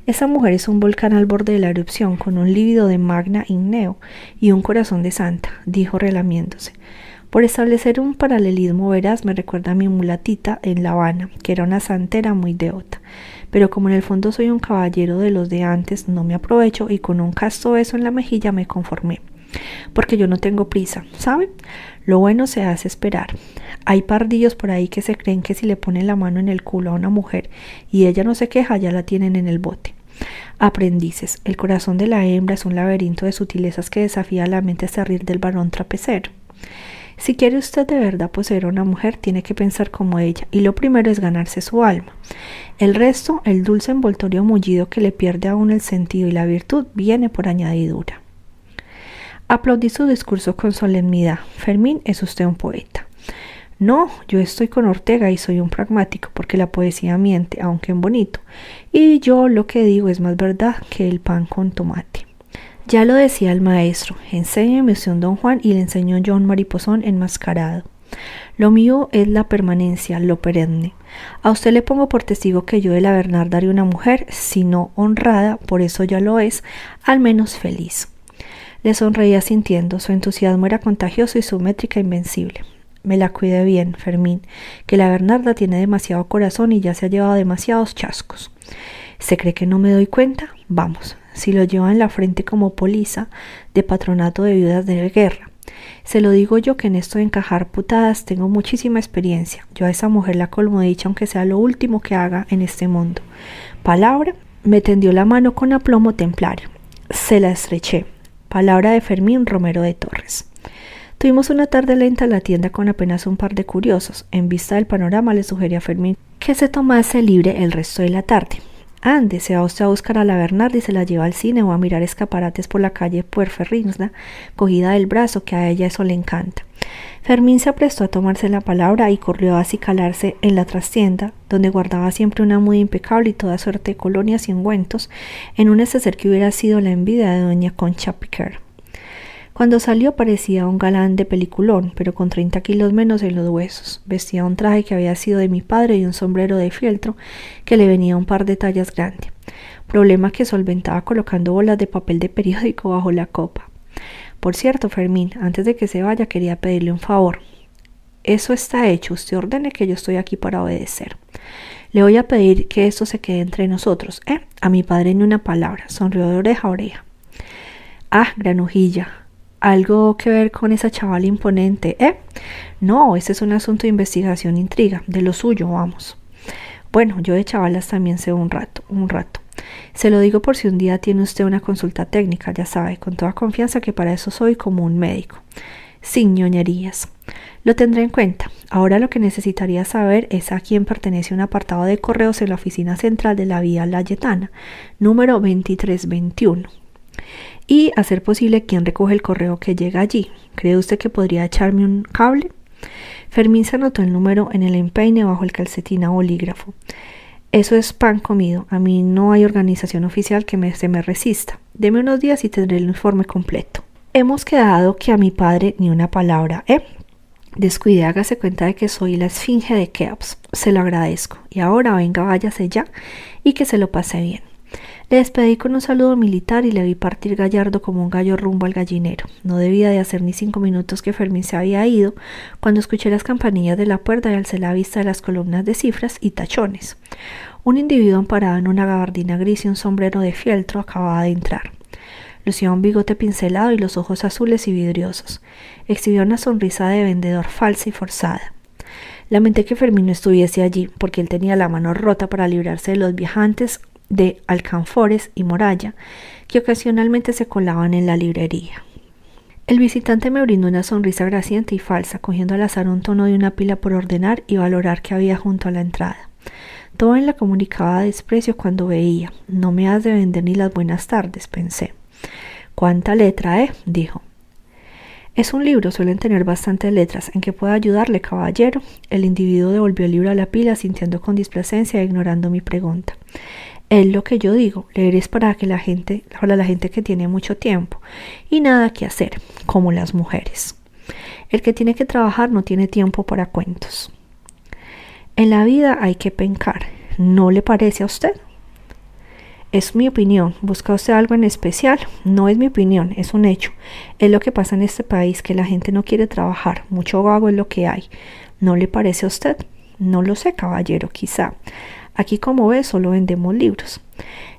Esa mujer es un volcán al borde de la erupción, con un lívido de magna igneo y un corazón de santa, dijo relamiéndose. Por establecer un paralelismo veraz me recuerda a mi mulatita en La Habana, que era una santera muy devota. Pero como en el fondo soy un caballero de los de antes, no me aprovecho y con un casto beso en la mejilla me conformé. Porque yo no tengo prisa, ¿sabe? Lo bueno se hace esperar. Hay pardillos por ahí que se creen que si le ponen la mano en el culo a una mujer y ella no se queja, ya la tienen en el bote. Aprendices. El corazón de la hembra es un laberinto de sutilezas que desafía la mente a rir del varón trapecero. Si quiere usted de verdad poseer a una mujer, tiene que pensar como ella, y lo primero es ganarse su alma. El resto, el dulce envoltorio mullido que le pierde aún el sentido y la virtud, viene por añadidura. Aplaudí su discurso con solemnidad. Fermín, es usted un poeta. No, yo estoy con Ortega y soy un pragmático porque la poesía miente, aunque en bonito. Y yo lo que digo es más verdad que el pan con tomate. Ya lo decía el maestro, enséñeme usted don Juan y le enseñó John Mariposón enmascarado. Lo mío es la permanencia, lo perenne. A usted le pongo por testigo que yo de la Bernarda una mujer, si no honrada, por eso ya lo es, al menos feliz. Le sonreía sintiendo, su entusiasmo era contagioso y su métrica invencible. Me la cuide bien, Fermín, que la Bernarda tiene demasiado corazón y ya se ha llevado demasiados chascos. ¿Se cree que no me doy cuenta? Vamos, si lo lleva en la frente como poliza de patronato de viudas de guerra. Se lo digo yo que en esto de encajar putadas tengo muchísima experiencia. Yo a esa mujer la colmo dicha aunque sea lo último que haga en este mundo. Palabra, me tendió la mano con aplomo templario. Se la estreché. Palabra de Fermín Romero de Torres. Tuvimos una tarde lenta en la tienda con apenas un par de curiosos. En vista del panorama le sugerí a Fermín que se tomase libre el resto de la tarde. Ande, se va usted a buscar a la Bernarda y se la lleva al cine o a mirar escaparates por la calle Puerferrinsda, cogida del brazo, que a ella eso le encanta. Fermín se aprestó a tomarse la palabra y corrió a acicalarse en la trastienda, donde guardaba siempre una muda impecable y toda suerte de colonias y ungüentos, en un neceser que hubiera sido la envidia de doña Concha Piquer. Cuando salió parecía un galán de peliculón, pero con treinta kilos menos en los huesos. Vestía un traje que había sido de mi padre y un sombrero de fieltro que le venía un par de tallas grande. Problema que solventaba colocando bolas de papel de periódico bajo la copa. Por cierto, Fermín, antes de que se vaya quería pedirle un favor. Eso está hecho, usted ordene que yo estoy aquí para obedecer. Le voy a pedir que esto se quede entre nosotros, ¿eh? A mi padre ni una palabra, sonrió de oreja a oreja. Ah, granujilla, algo que ver con esa chaval imponente, ¿eh? No, ese es un asunto de investigación intriga, de lo suyo, vamos. Bueno, yo de chavalas también sé un rato, un rato. Se lo digo por si un día tiene usted una consulta técnica, ya sabe, con toda confianza que para eso soy como un médico. Sin ñoñerías. Lo tendré en cuenta. Ahora lo que necesitaría saber es a quién pertenece un apartado de correos en la oficina central de la Vía Layetana, número 2321 y hacer posible quien recoge el correo que llega allí. ¿Cree usted que podría echarme un cable? Fermín se anotó el número en el empeine bajo el calcetín a bolígrafo. Eso es pan comido. A mí no hay organización oficial que me, se me resista. Deme unos días y tendré el informe completo. Hemos quedado que a mi padre ni una palabra, ¿eh? Descuide, hágase cuenta de que soy la esfinge de Keops. Se lo agradezco. Y ahora venga, váyase ya y que se lo pase bien. Le despedí con un saludo militar y le vi partir gallardo como un gallo rumbo al gallinero. No debía de hacer ni cinco minutos que Fermín se había ido cuando escuché las campanillas de la puerta y alcé la vista de las columnas de cifras y tachones. Un individuo amparado en una gabardina gris y un sombrero de fieltro acababa de entrar. Lucía un bigote pincelado y los ojos azules y vidriosos. Exhibió una sonrisa de vendedor falsa y forzada. Lamenté que Fermín no estuviese allí, porque él tenía la mano rota para librarse de los viajantes de alcanfores y moralla que ocasionalmente se colaban en la librería. El visitante me brindó una sonrisa graciente y falsa, cogiendo al azar un tono de una pila por ordenar y valorar que había junto a la entrada. Todo en la comunicaba desprecio cuando veía. No me has de vender ni las buenas tardes, pensé. ¿Cuánta letra, eh? dijo. Es un libro, suelen tener bastantes letras. ¿En que pueda ayudarle, caballero? El individuo devolvió el libro a la pila, sintiendo con displacencia e ignorando mi pregunta. Es lo que yo digo, leer es para que la gente, para la gente que tiene mucho tiempo y nada que hacer, como las mujeres. El que tiene que trabajar no tiene tiempo para cuentos. En la vida hay que pencar, ¿no le parece a usted? Es mi opinión. ¿Busca usted algo en especial? No es mi opinión, es un hecho. Es lo que pasa en este país, que la gente no quiere trabajar. Mucho vago es lo que hay. ¿No le parece a usted? No lo sé, caballero, quizá. Aquí, como ve, solo vendemos libros.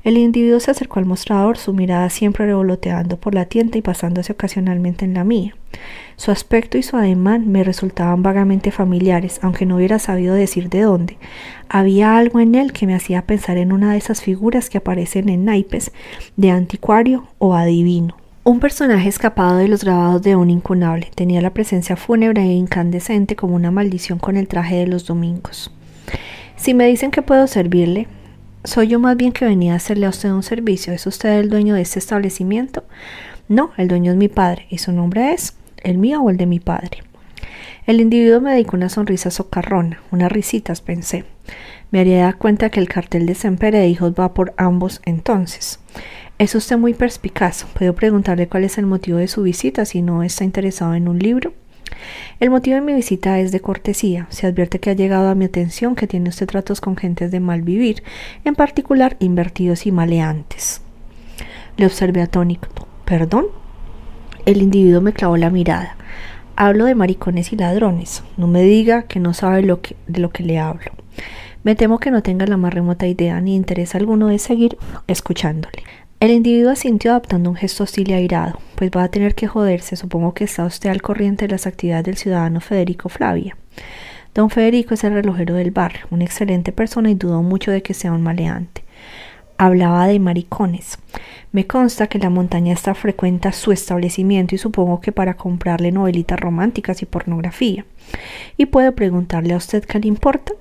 El individuo se acercó al mostrador, su mirada siempre revoloteando por la tienda y pasándose ocasionalmente en la mía. Su aspecto y su ademán me resultaban vagamente familiares, aunque no hubiera sabido decir de dónde. Había algo en él que me hacía pensar en una de esas figuras que aparecen en naipes de anticuario o adivino. Un personaje escapado de los grabados de un incunable. Tenía la presencia fúnebre e incandescente como una maldición con el traje de los domingos. Si me dicen que puedo servirle, soy yo más bien que venía a hacerle a usted un servicio. ¿Es usted el dueño de este establecimiento? No, el dueño es mi padre. ¿Y su nombre es? ¿El mío o el de mi padre? El individuo me dedicó una sonrisa socarrona, unas risitas, pensé. Me haría dar cuenta que el cartel de Semper de hijos va por ambos entonces. Es usted muy perspicaz. ¿Puedo preguntarle cuál es el motivo de su visita si no está interesado en un libro? El motivo de mi visita es de cortesía. Se advierte que ha llegado a mi atención que tiene usted tratos con gentes de mal vivir, en particular invertidos y maleantes. Le observé atónito. ¿Perdón? El individuo me clavó la mirada. Hablo de maricones y ladrones. No me diga que no sabe lo de lo que le hablo. Me temo que no tenga la más remota idea ni interés alguno de seguir escuchándole. El individuo asintió adoptando un gesto hostil y airado. Pues va a tener que joderse. Supongo que está usted al corriente de las actividades del ciudadano Federico Flavia. Don Federico es el relojero del barrio, una excelente persona y dudo mucho de que sea un maleante. Hablaba de maricones. Me consta que la montaña está frecuenta su establecimiento y supongo que para comprarle novelitas románticas y pornografía. ¿Y puedo preguntarle a usted qué le importa?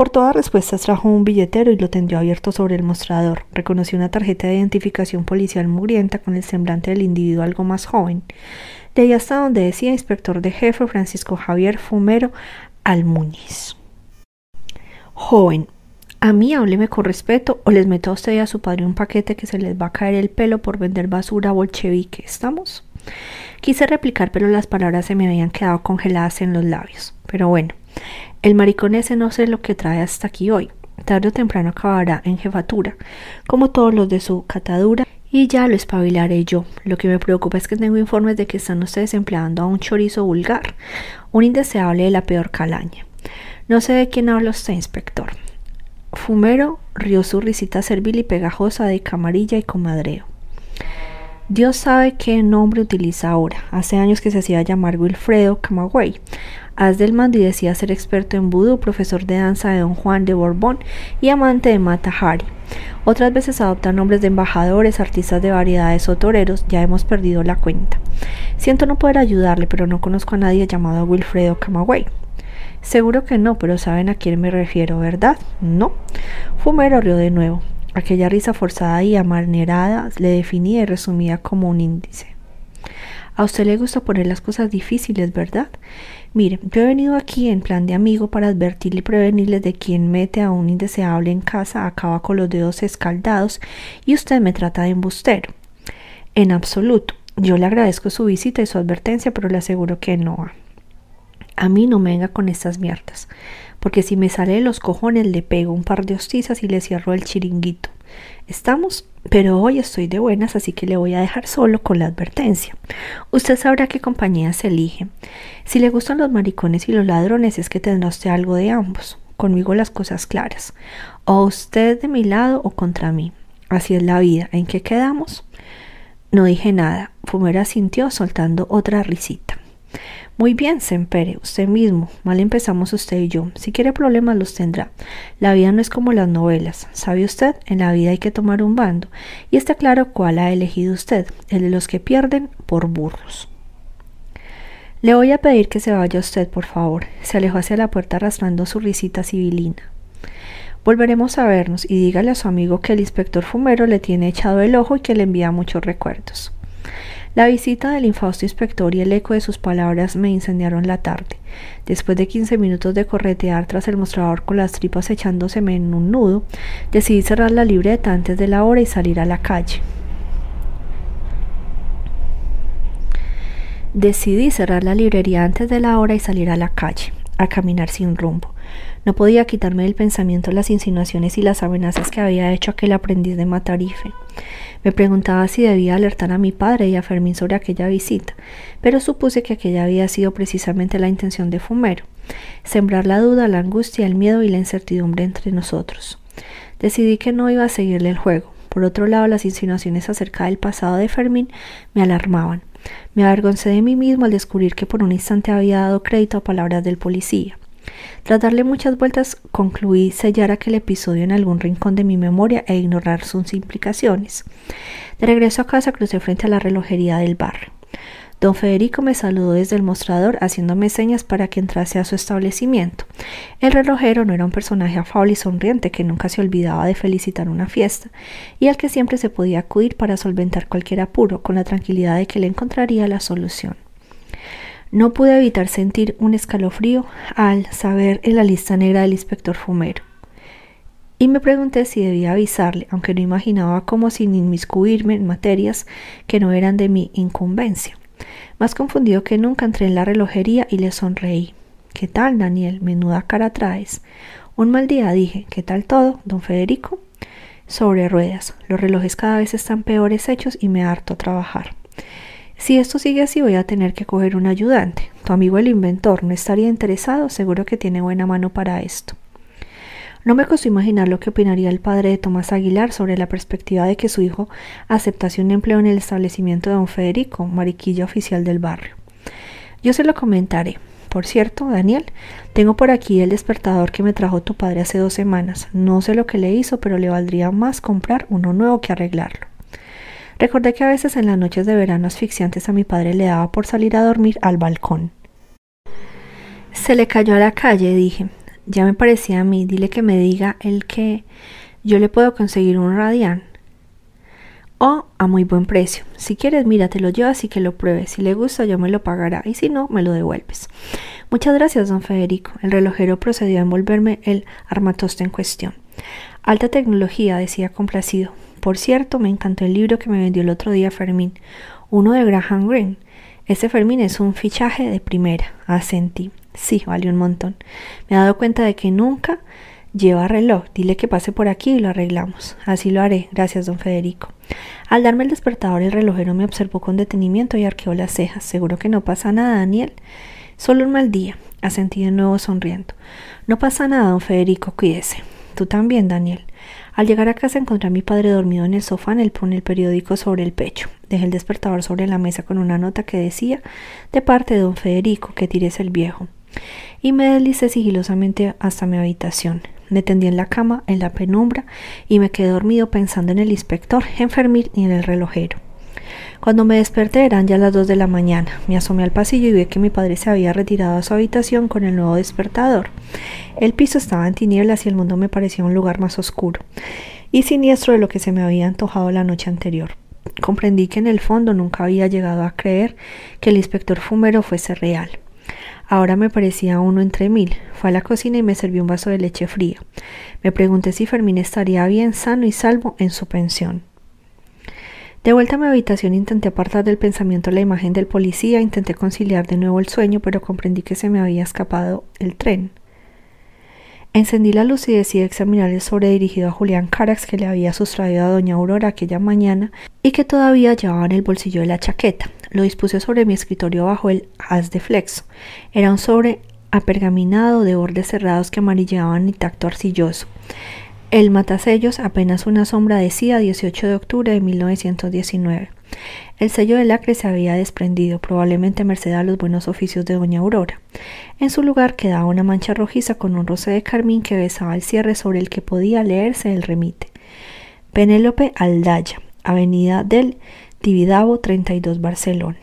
Por todas respuestas trajo un billetero y lo tendió abierto sobre el mostrador. Reconocí una tarjeta de identificación policial mugrienta con el semblante del individuo algo más joven. De ahí hasta donde decía inspector de jefe Francisco Javier Fumero Almuñiz. Joven, a mí hábleme con respeto o les meto a usted y a su padre un paquete que se les va a caer el pelo por vender basura bolchevique. ¿Estamos? Quise replicar, pero las palabras se me habían quedado congeladas en los labios. Pero bueno, el maricón ese no sé lo que trae hasta aquí hoy. Tarde o temprano acabará en jefatura, como todos los de su catadura, y ya lo espabilaré yo. Lo que me preocupa es que tengo informes de que están ustedes empleando a un chorizo vulgar, un indeseable de la peor calaña. No sé de quién habla usted, inspector. Fumero rió su risita servil y pegajosa de camarilla y comadreo. Dios sabe qué nombre utiliza ahora. Hace años que se hacía llamar Wilfredo Camagüey. Haz del mando y decía ser experto en vudú, profesor de danza de Don Juan de Borbón y amante de Mata Hari. Otras veces adopta nombres de embajadores, artistas de variedades o toreros, ya hemos perdido la cuenta. Siento no poder ayudarle, pero no conozco a nadie llamado Wilfredo Camagüey. Seguro que no, pero saben a quién me refiero, ¿verdad? No. Fumero rió de nuevo. Aquella risa forzada y amanerada le definía y resumía como un índice. A usted le gusta poner las cosas difíciles, ¿verdad? Mire, yo he venido aquí en plan de amigo para advertirle y prevenirle de quien mete a un indeseable en casa, acaba con los dedos escaldados y usted me trata de embustero. En absoluto. Yo le agradezco su visita y su advertencia, pero le aseguro que no. A mí no me venga con estas mierdas, porque si me sale de los cojones le pego un par de hostizas y le cierro el chiringuito. Estamos, pero hoy estoy de buenas, así que le voy a dejar solo con la advertencia. Usted sabrá qué compañía se elige. Si le gustan los maricones y los ladrones, es que tendrá usted algo de ambos. Conmigo las cosas claras. O usted de mi lado o contra mí. Así es la vida. ¿En qué quedamos? No dije nada. Fumera sintió soltando otra risita. Muy bien, Sempere, usted mismo. Mal empezamos usted y yo. Si quiere problemas los tendrá. La vida no es como las novelas. ¿Sabe usted? En la vida hay que tomar un bando. Y está claro cuál ha elegido usted, el de los que pierden por burros. Le voy a pedir que se vaya usted, por favor. Se alejó hacia la puerta arrastrando su risita civilina. Volveremos a vernos y dígale a su amigo que el inspector fumero le tiene echado el ojo y que le envía muchos recuerdos. La visita del infausto inspector y el eco de sus palabras me incendiaron la tarde. Después de quince minutos de corretear tras el mostrador con las tripas echándoseme en un nudo, decidí cerrar la libreta antes de la hora y salir a la calle. Decidí cerrar la librería antes de la hora y salir a la calle, a caminar sin rumbo. No podía quitarme del pensamiento las insinuaciones y las amenazas que había hecho aquel aprendiz de Matarife. Me preguntaba si debía alertar a mi padre y a Fermín sobre aquella visita, pero supuse que aquella había sido precisamente la intención de Fumero, sembrar la duda, la angustia, el miedo y la incertidumbre entre nosotros. Decidí que no iba a seguirle el juego. Por otro lado, las insinuaciones acerca del pasado de Fermín me alarmaban. Me avergoncé de mí mismo al descubrir que por un instante había dado crédito a palabras del policía. Tras darle muchas vueltas, concluí sellar aquel episodio en algún rincón de mi memoria e ignorar sus implicaciones. De regreso a casa crucé frente a la relojería del barrio. Don Federico me saludó desde el mostrador haciéndome señas para que entrase a su establecimiento. El relojero no era un personaje afable y sonriente que nunca se olvidaba de felicitar una fiesta y al que siempre se podía acudir para solventar cualquier apuro con la tranquilidad de que le encontraría la solución. No pude evitar sentir un escalofrío al saber en la lista negra del inspector Fumero. Y me pregunté si debía avisarle, aunque no imaginaba cómo sin inmiscuirme en materias que no eran de mi incumbencia. Más confundido que nunca entré en la relojería y le sonreí. ¿Qué tal, Daniel? Menuda cara traes. Un mal día, dije. ¿Qué tal todo, don Federico? Sobre ruedas. Los relojes cada vez están peores hechos y me harto trabajar. Si esto sigue así, voy a tener que coger un ayudante. Tu amigo el inventor no estaría interesado, seguro que tiene buena mano para esto. No me costó imaginar lo que opinaría el padre de Tomás Aguilar sobre la perspectiva de que su hijo aceptase un empleo en el establecimiento de don Federico, mariquilla oficial del barrio. Yo se lo comentaré. Por cierto, Daniel, tengo por aquí el despertador que me trajo tu padre hace dos semanas. No sé lo que le hizo, pero le valdría más comprar uno nuevo que arreglarlo. Recordé que a veces en las noches de verano asfixiantes a mi padre le daba por salir a dormir al balcón. Se le cayó a la calle, dije. Ya me parecía a mí, dile que me diga el que yo le puedo conseguir un radián. O a muy buen precio. Si quieres, mira, te lo llevas y que lo pruebes. Si le gusta, yo me lo pagará y si no, me lo devuelves. Muchas gracias, don Federico. El relojero procedió a envolverme el armatoste en cuestión. Alta tecnología, decía complacido. Por cierto, me encantó el libro que me vendió el otro día Fermín, uno de Graham Greene. Ese Fermín es un fichaje de primera, asentí. Sí, vale un montón. Me he dado cuenta de que nunca lleva reloj. Dile que pase por aquí y lo arreglamos. Así lo haré. Gracias, don Federico. Al darme el despertador, el relojero me observó con detenimiento y arqueó las cejas. Seguro que no pasa nada, Daniel. Solo un mal día. Asentí de nuevo sonriendo. No pasa nada, don Federico. Cuídese. Tú también, Daniel. Al llegar a casa encontré a mi padre dormido en el sofá en el, con el periódico sobre el pecho. Dejé el despertador sobre la mesa con una nota que decía de parte de don Federico que tires el viejo y me deslicé sigilosamente hasta mi habitación. Me tendí en la cama, en la penumbra, y me quedé dormido pensando en el inspector, en y en el relojero. Cuando me desperté eran ya las dos de la mañana. Me asomé al pasillo y vi que mi padre se había retirado a su habitación con el nuevo despertador. El piso estaba en tinieblas y el mundo me parecía un lugar más oscuro y siniestro de lo que se me había antojado la noche anterior. Comprendí que en el fondo nunca había llegado a creer que el inspector fumero fuese real. Ahora me parecía uno entre mil. Fue a la cocina y me sirvió un vaso de leche fría. Me pregunté si Fermín estaría bien, sano y salvo en su pensión. De vuelta a mi habitación intenté apartar del pensamiento la imagen del policía, intenté conciliar de nuevo el sueño, pero comprendí que se me había escapado el tren. Encendí la luz y decidí examinar el sobre dirigido a Julián Carax que le había sustraído a doña Aurora aquella mañana y que todavía llevaba en el bolsillo de la chaqueta. Lo dispuse sobre mi escritorio bajo el haz de flexo. Era un sobre apergaminado de bordes cerrados que amarillaban y tacto arcilloso. El matasellos apenas una sombra decía 18 de octubre de 1919. El sello de lacre se había desprendido, probablemente merced a los buenos oficios de doña Aurora. En su lugar quedaba una mancha rojiza con un roce de carmín que besaba el cierre sobre el que podía leerse el remite. Penélope Aldaya, Avenida del Tibidabo 32 Barcelona.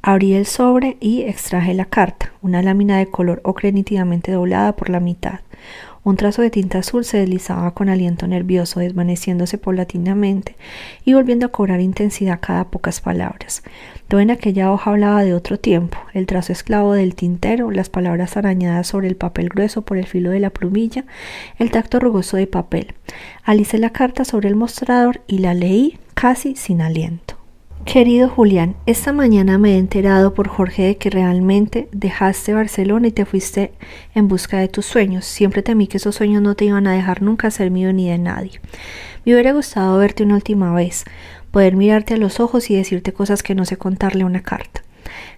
Abrí el sobre y extraje la carta, una lámina de color ocre nítidamente doblada por la mitad, Un trazo de tinta azul se deslizaba con aliento nervioso, desvaneciéndose paulatinamente y volviendo a cobrar intensidad cada pocas palabras. Todo en aquella hoja hablaba de otro tiempo, el trazo esclavo del tintero, las palabras arañadas sobre el papel grueso por el filo de la plumilla, el tacto rugoso de papel. Alicé la carta sobre el mostrador y la leí casi sin aliento. Querido Julián, esta mañana me he enterado por Jorge de que realmente dejaste Barcelona y te fuiste en busca de tus sueños. Siempre temí que esos sueños no te iban a dejar nunca ser mío ni de nadie. Me hubiera gustado verte una última vez, poder mirarte a los ojos y decirte cosas que no sé contarle una carta.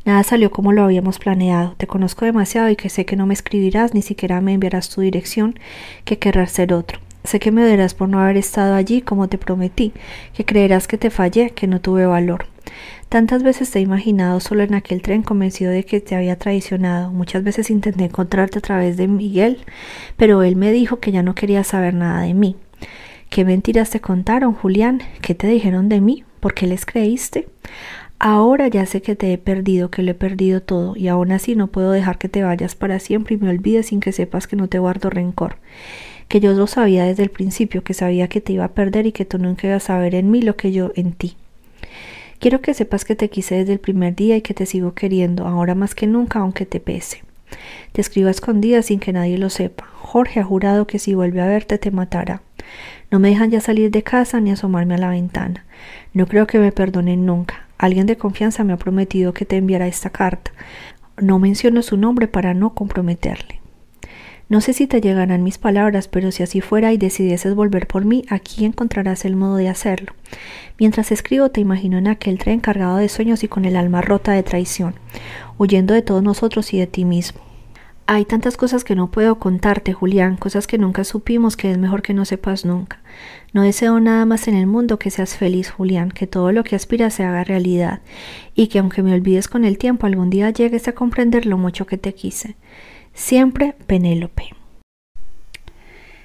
Nada salió como lo habíamos planeado. Te conozco demasiado y que sé que no me escribirás ni siquiera me enviarás tu dirección, que querrás ser otro. Sé que me odiarás por no haber estado allí como te prometí, que creerás que te fallé, que no tuve valor. Tantas veces te he imaginado solo en aquel tren convencido de que te había traicionado. Muchas veces intenté encontrarte a través de Miguel, pero él me dijo que ya no quería saber nada de mí. ¿Qué mentiras te contaron, Julián? ¿Qué te dijeron de mí? ¿Por qué les creíste? Ahora ya sé que te he perdido, que lo he perdido todo, y aún así no puedo dejar que te vayas para siempre y me olvides sin que sepas que no te guardo rencor que yo lo sabía desde el principio, que sabía que te iba a perder y que tú nunca ibas a ver en mí lo que yo en ti. Quiero que sepas que te quise desde el primer día y que te sigo queriendo, ahora más que nunca, aunque te pese. Te escribo a escondidas sin que nadie lo sepa. Jorge ha jurado que si vuelve a verte te matará. No me dejan ya salir de casa ni asomarme a la ventana. No creo que me perdonen nunca. Alguien de confianza me ha prometido que te enviará esta carta. No menciono su nombre para no comprometerle. No sé si te llegarán mis palabras, pero si así fuera y decidieses volver por mí, aquí encontrarás el modo de hacerlo. Mientras escribo te imagino en aquel tren cargado de sueños y con el alma rota de traición, huyendo de todos nosotros y de ti mismo. Hay tantas cosas que no puedo contarte, Julián, cosas que nunca supimos que es mejor que no sepas nunca. No deseo nada más en el mundo que seas feliz, Julián, que todo lo que aspiras se haga realidad, y que aunque me olvides con el tiempo, algún día llegues a comprender lo mucho que te quise. Siempre Penélope.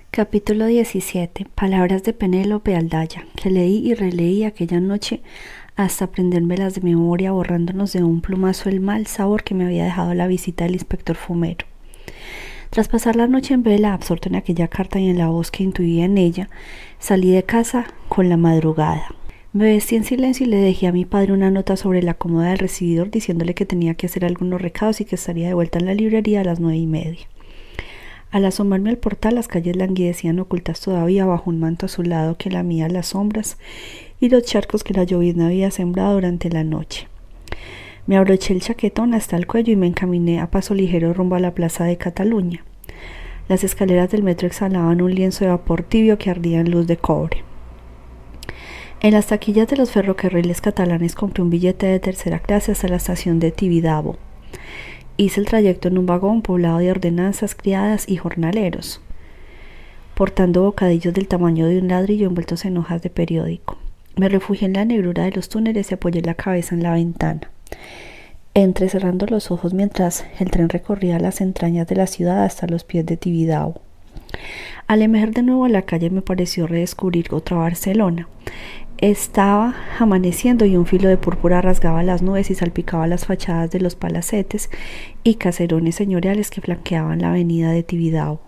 Capítulo 17. Palabras de Penélope Aldaya, que leí y releí aquella noche hasta aprendérmelas de memoria, borrándonos de un plumazo el mal sabor que me había dejado la visita del inspector Fumero. Tras pasar la noche en vela, absorto en aquella carta y en la voz que intuía en ella, salí de casa con la madrugada. Me vestí en silencio y le dejé a mi padre una nota sobre la cómoda del recibidor diciéndole que tenía que hacer algunos recados y que estaría de vuelta en la librería a las nueve y media. Al asomarme al portal, las calles languidecían ocultas todavía bajo un manto azulado que lamía las sombras y los charcos que la llovizna había sembrado durante la noche. Me abroché el chaquetón hasta el cuello y me encaminé a paso ligero rumbo a la plaza de Cataluña. Las escaleras del metro exhalaban un lienzo de vapor tibio que ardía en luz de cobre. En las taquillas de los ferrocarriles catalanes compré un billete de tercera clase hasta la estación de Tibidabo. Hice el trayecto en un vagón poblado de ordenanzas criadas y jornaleros, portando bocadillos del tamaño de un ladrillo envueltos en hojas de periódico. Me refugié en la negrura de los túneles y apoyé la cabeza en la ventana, entrecerrando los ojos mientras el tren recorría las entrañas de la ciudad hasta los pies de Tibidabo. Al emerger de nuevo a la calle me pareció redescubrir otra Barcelona. Estaba amaneciendo y un filo de púrpura rasgaba las nubes y salpicaba las fachadas de los palacetes y caserones señoriales que flanqueaban la avenida de Tibidabo.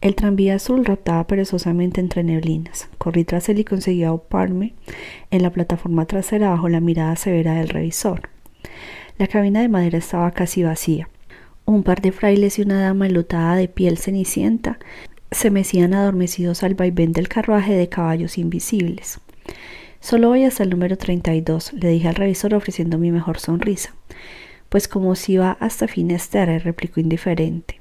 El tranvía azul rotaba perezosamente entre neblinas. Corrí tras él y conseguí auparme en la plataforma trasera bajo la mirada severa del revisor. La cabina de madera estaba casi vacía. Un par de frailes y una dama enlutada de piel cenicienta se mecían adormecidos al vaivén del carruaje de caballos invisibles. Solo voy hasta el número 32, le dije al revisor ofreciendo mi mejor sonrisa. Pues como si va hasta Finisterre, replicó indiferente.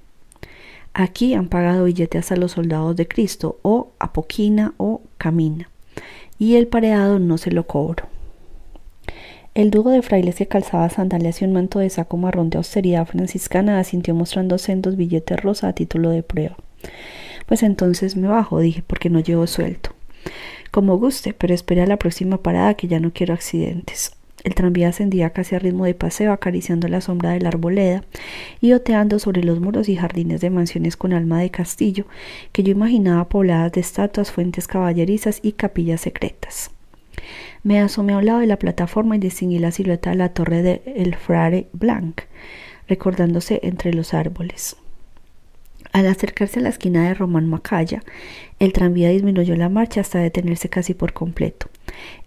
Aquí han pagado billetes a los soldados de Cristo, o Apoquina o Camina, y el pareado no se lo cobro. El dúo de frailes que calzaba sandalias y un manto de saco marrón de austeridad franciscana asintió mostrando sendos billetes rosa a título de prueba. Pues entonces me bajo, dije, porque no llevo suelto. Como guste, pero espere a la próxima parada que ya no quiero accidentes. El tranvía ascendía casi a ritmo de paseo, acariciando la sombra de la arboleda y oteando sobre los muros y jardines de mansiones con alma de castillo, que yo imaginaba pobladas de estatuas, fuentes caballerizas y capillas secretas. Me asomé a un lado de la plataforma y distinguí la silueta de la torre de El Frare Blanc, recordándose entre los árboles. Al acercarse a la esquina de Román Macaya, el tranvía disminuyó la marcha hasta detenerse casi por completo.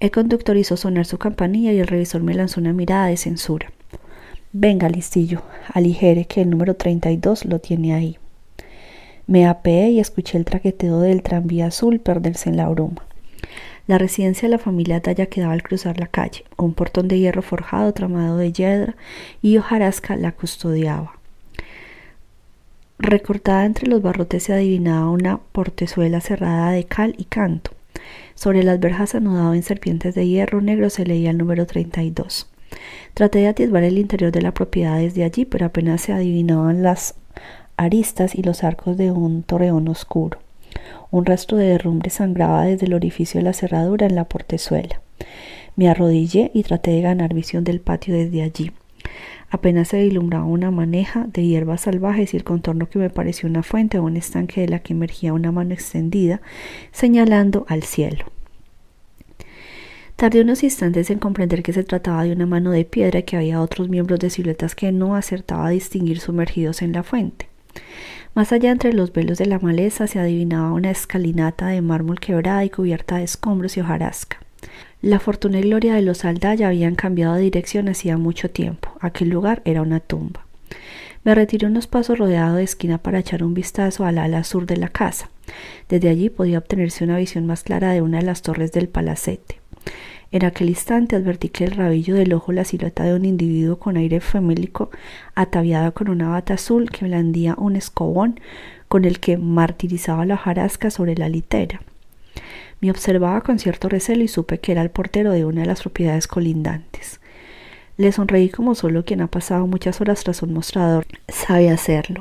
El conductor hizo sonar su campanilla y el revisor me lanzó una mirada de censura. Venga, listillo, aligere que el número 32 lo tiene ahí. Me apeé y escuché el traqueteo del tranvía azul perderse en la bruma. La residencia de la familia Talla quedaba al cruzar la calle. Un portón de hierro forjado tramado de hiedra y hojarasca la custodiaba. Recortada entre los barrotes se adivinaba una portezuela cerrada de cal y canto. Sobre las verjas anudado en serpientes de hierro negro se leía el número 32. Traté de atisbar el interior de la propiedad desde allí, pero apenas se adivinaban las aristas y los arcos de un torreón oscuro. Un rastro de derrumbe sangraba desde el orificio de la cerradura en la portezuela. Me arrodillé y traté de ganar visión del patio desde allí. Apenas se vislumbraba una maneja de hierbas salvajes y el contorno que me pareció una fuente o un estanque de la que emergía una mano extendida, señalando al cielo. Tardé unos instantes en comprender que se trataba de una mano de piedra y que había otros miembros de siluetas que no acertaba a distinguir sumergidos en la fuente. Más allá entre los velos de la maleza se adivinaba una escalinata de mármol quebrada y cubierta de escombros y hojarasca. La fortuna y gloria de los Aldaya habían cambiado de dirección hacía mucho tiempo. Aquel lugar era una tumba. Me retiré unos pasos rodeado de esquina para echar un vistazo al ala sur de la casa. Desde allí podía obtenerse una visión más clara de una de las torres del palacete. En aquel instante advertí que el rabillo del ojo la silueta de un individuo con aire famélico, ataviado con una bata azul que blandía un escobón con el que martirizaba la hojarasca sobre la litera. Me observaba con cierto recelo y supe que era el portero de una de las propiedades colindantes. Le sonreí como solo quien ha pasado muchas horas tras un mostrador sabe hacerlo.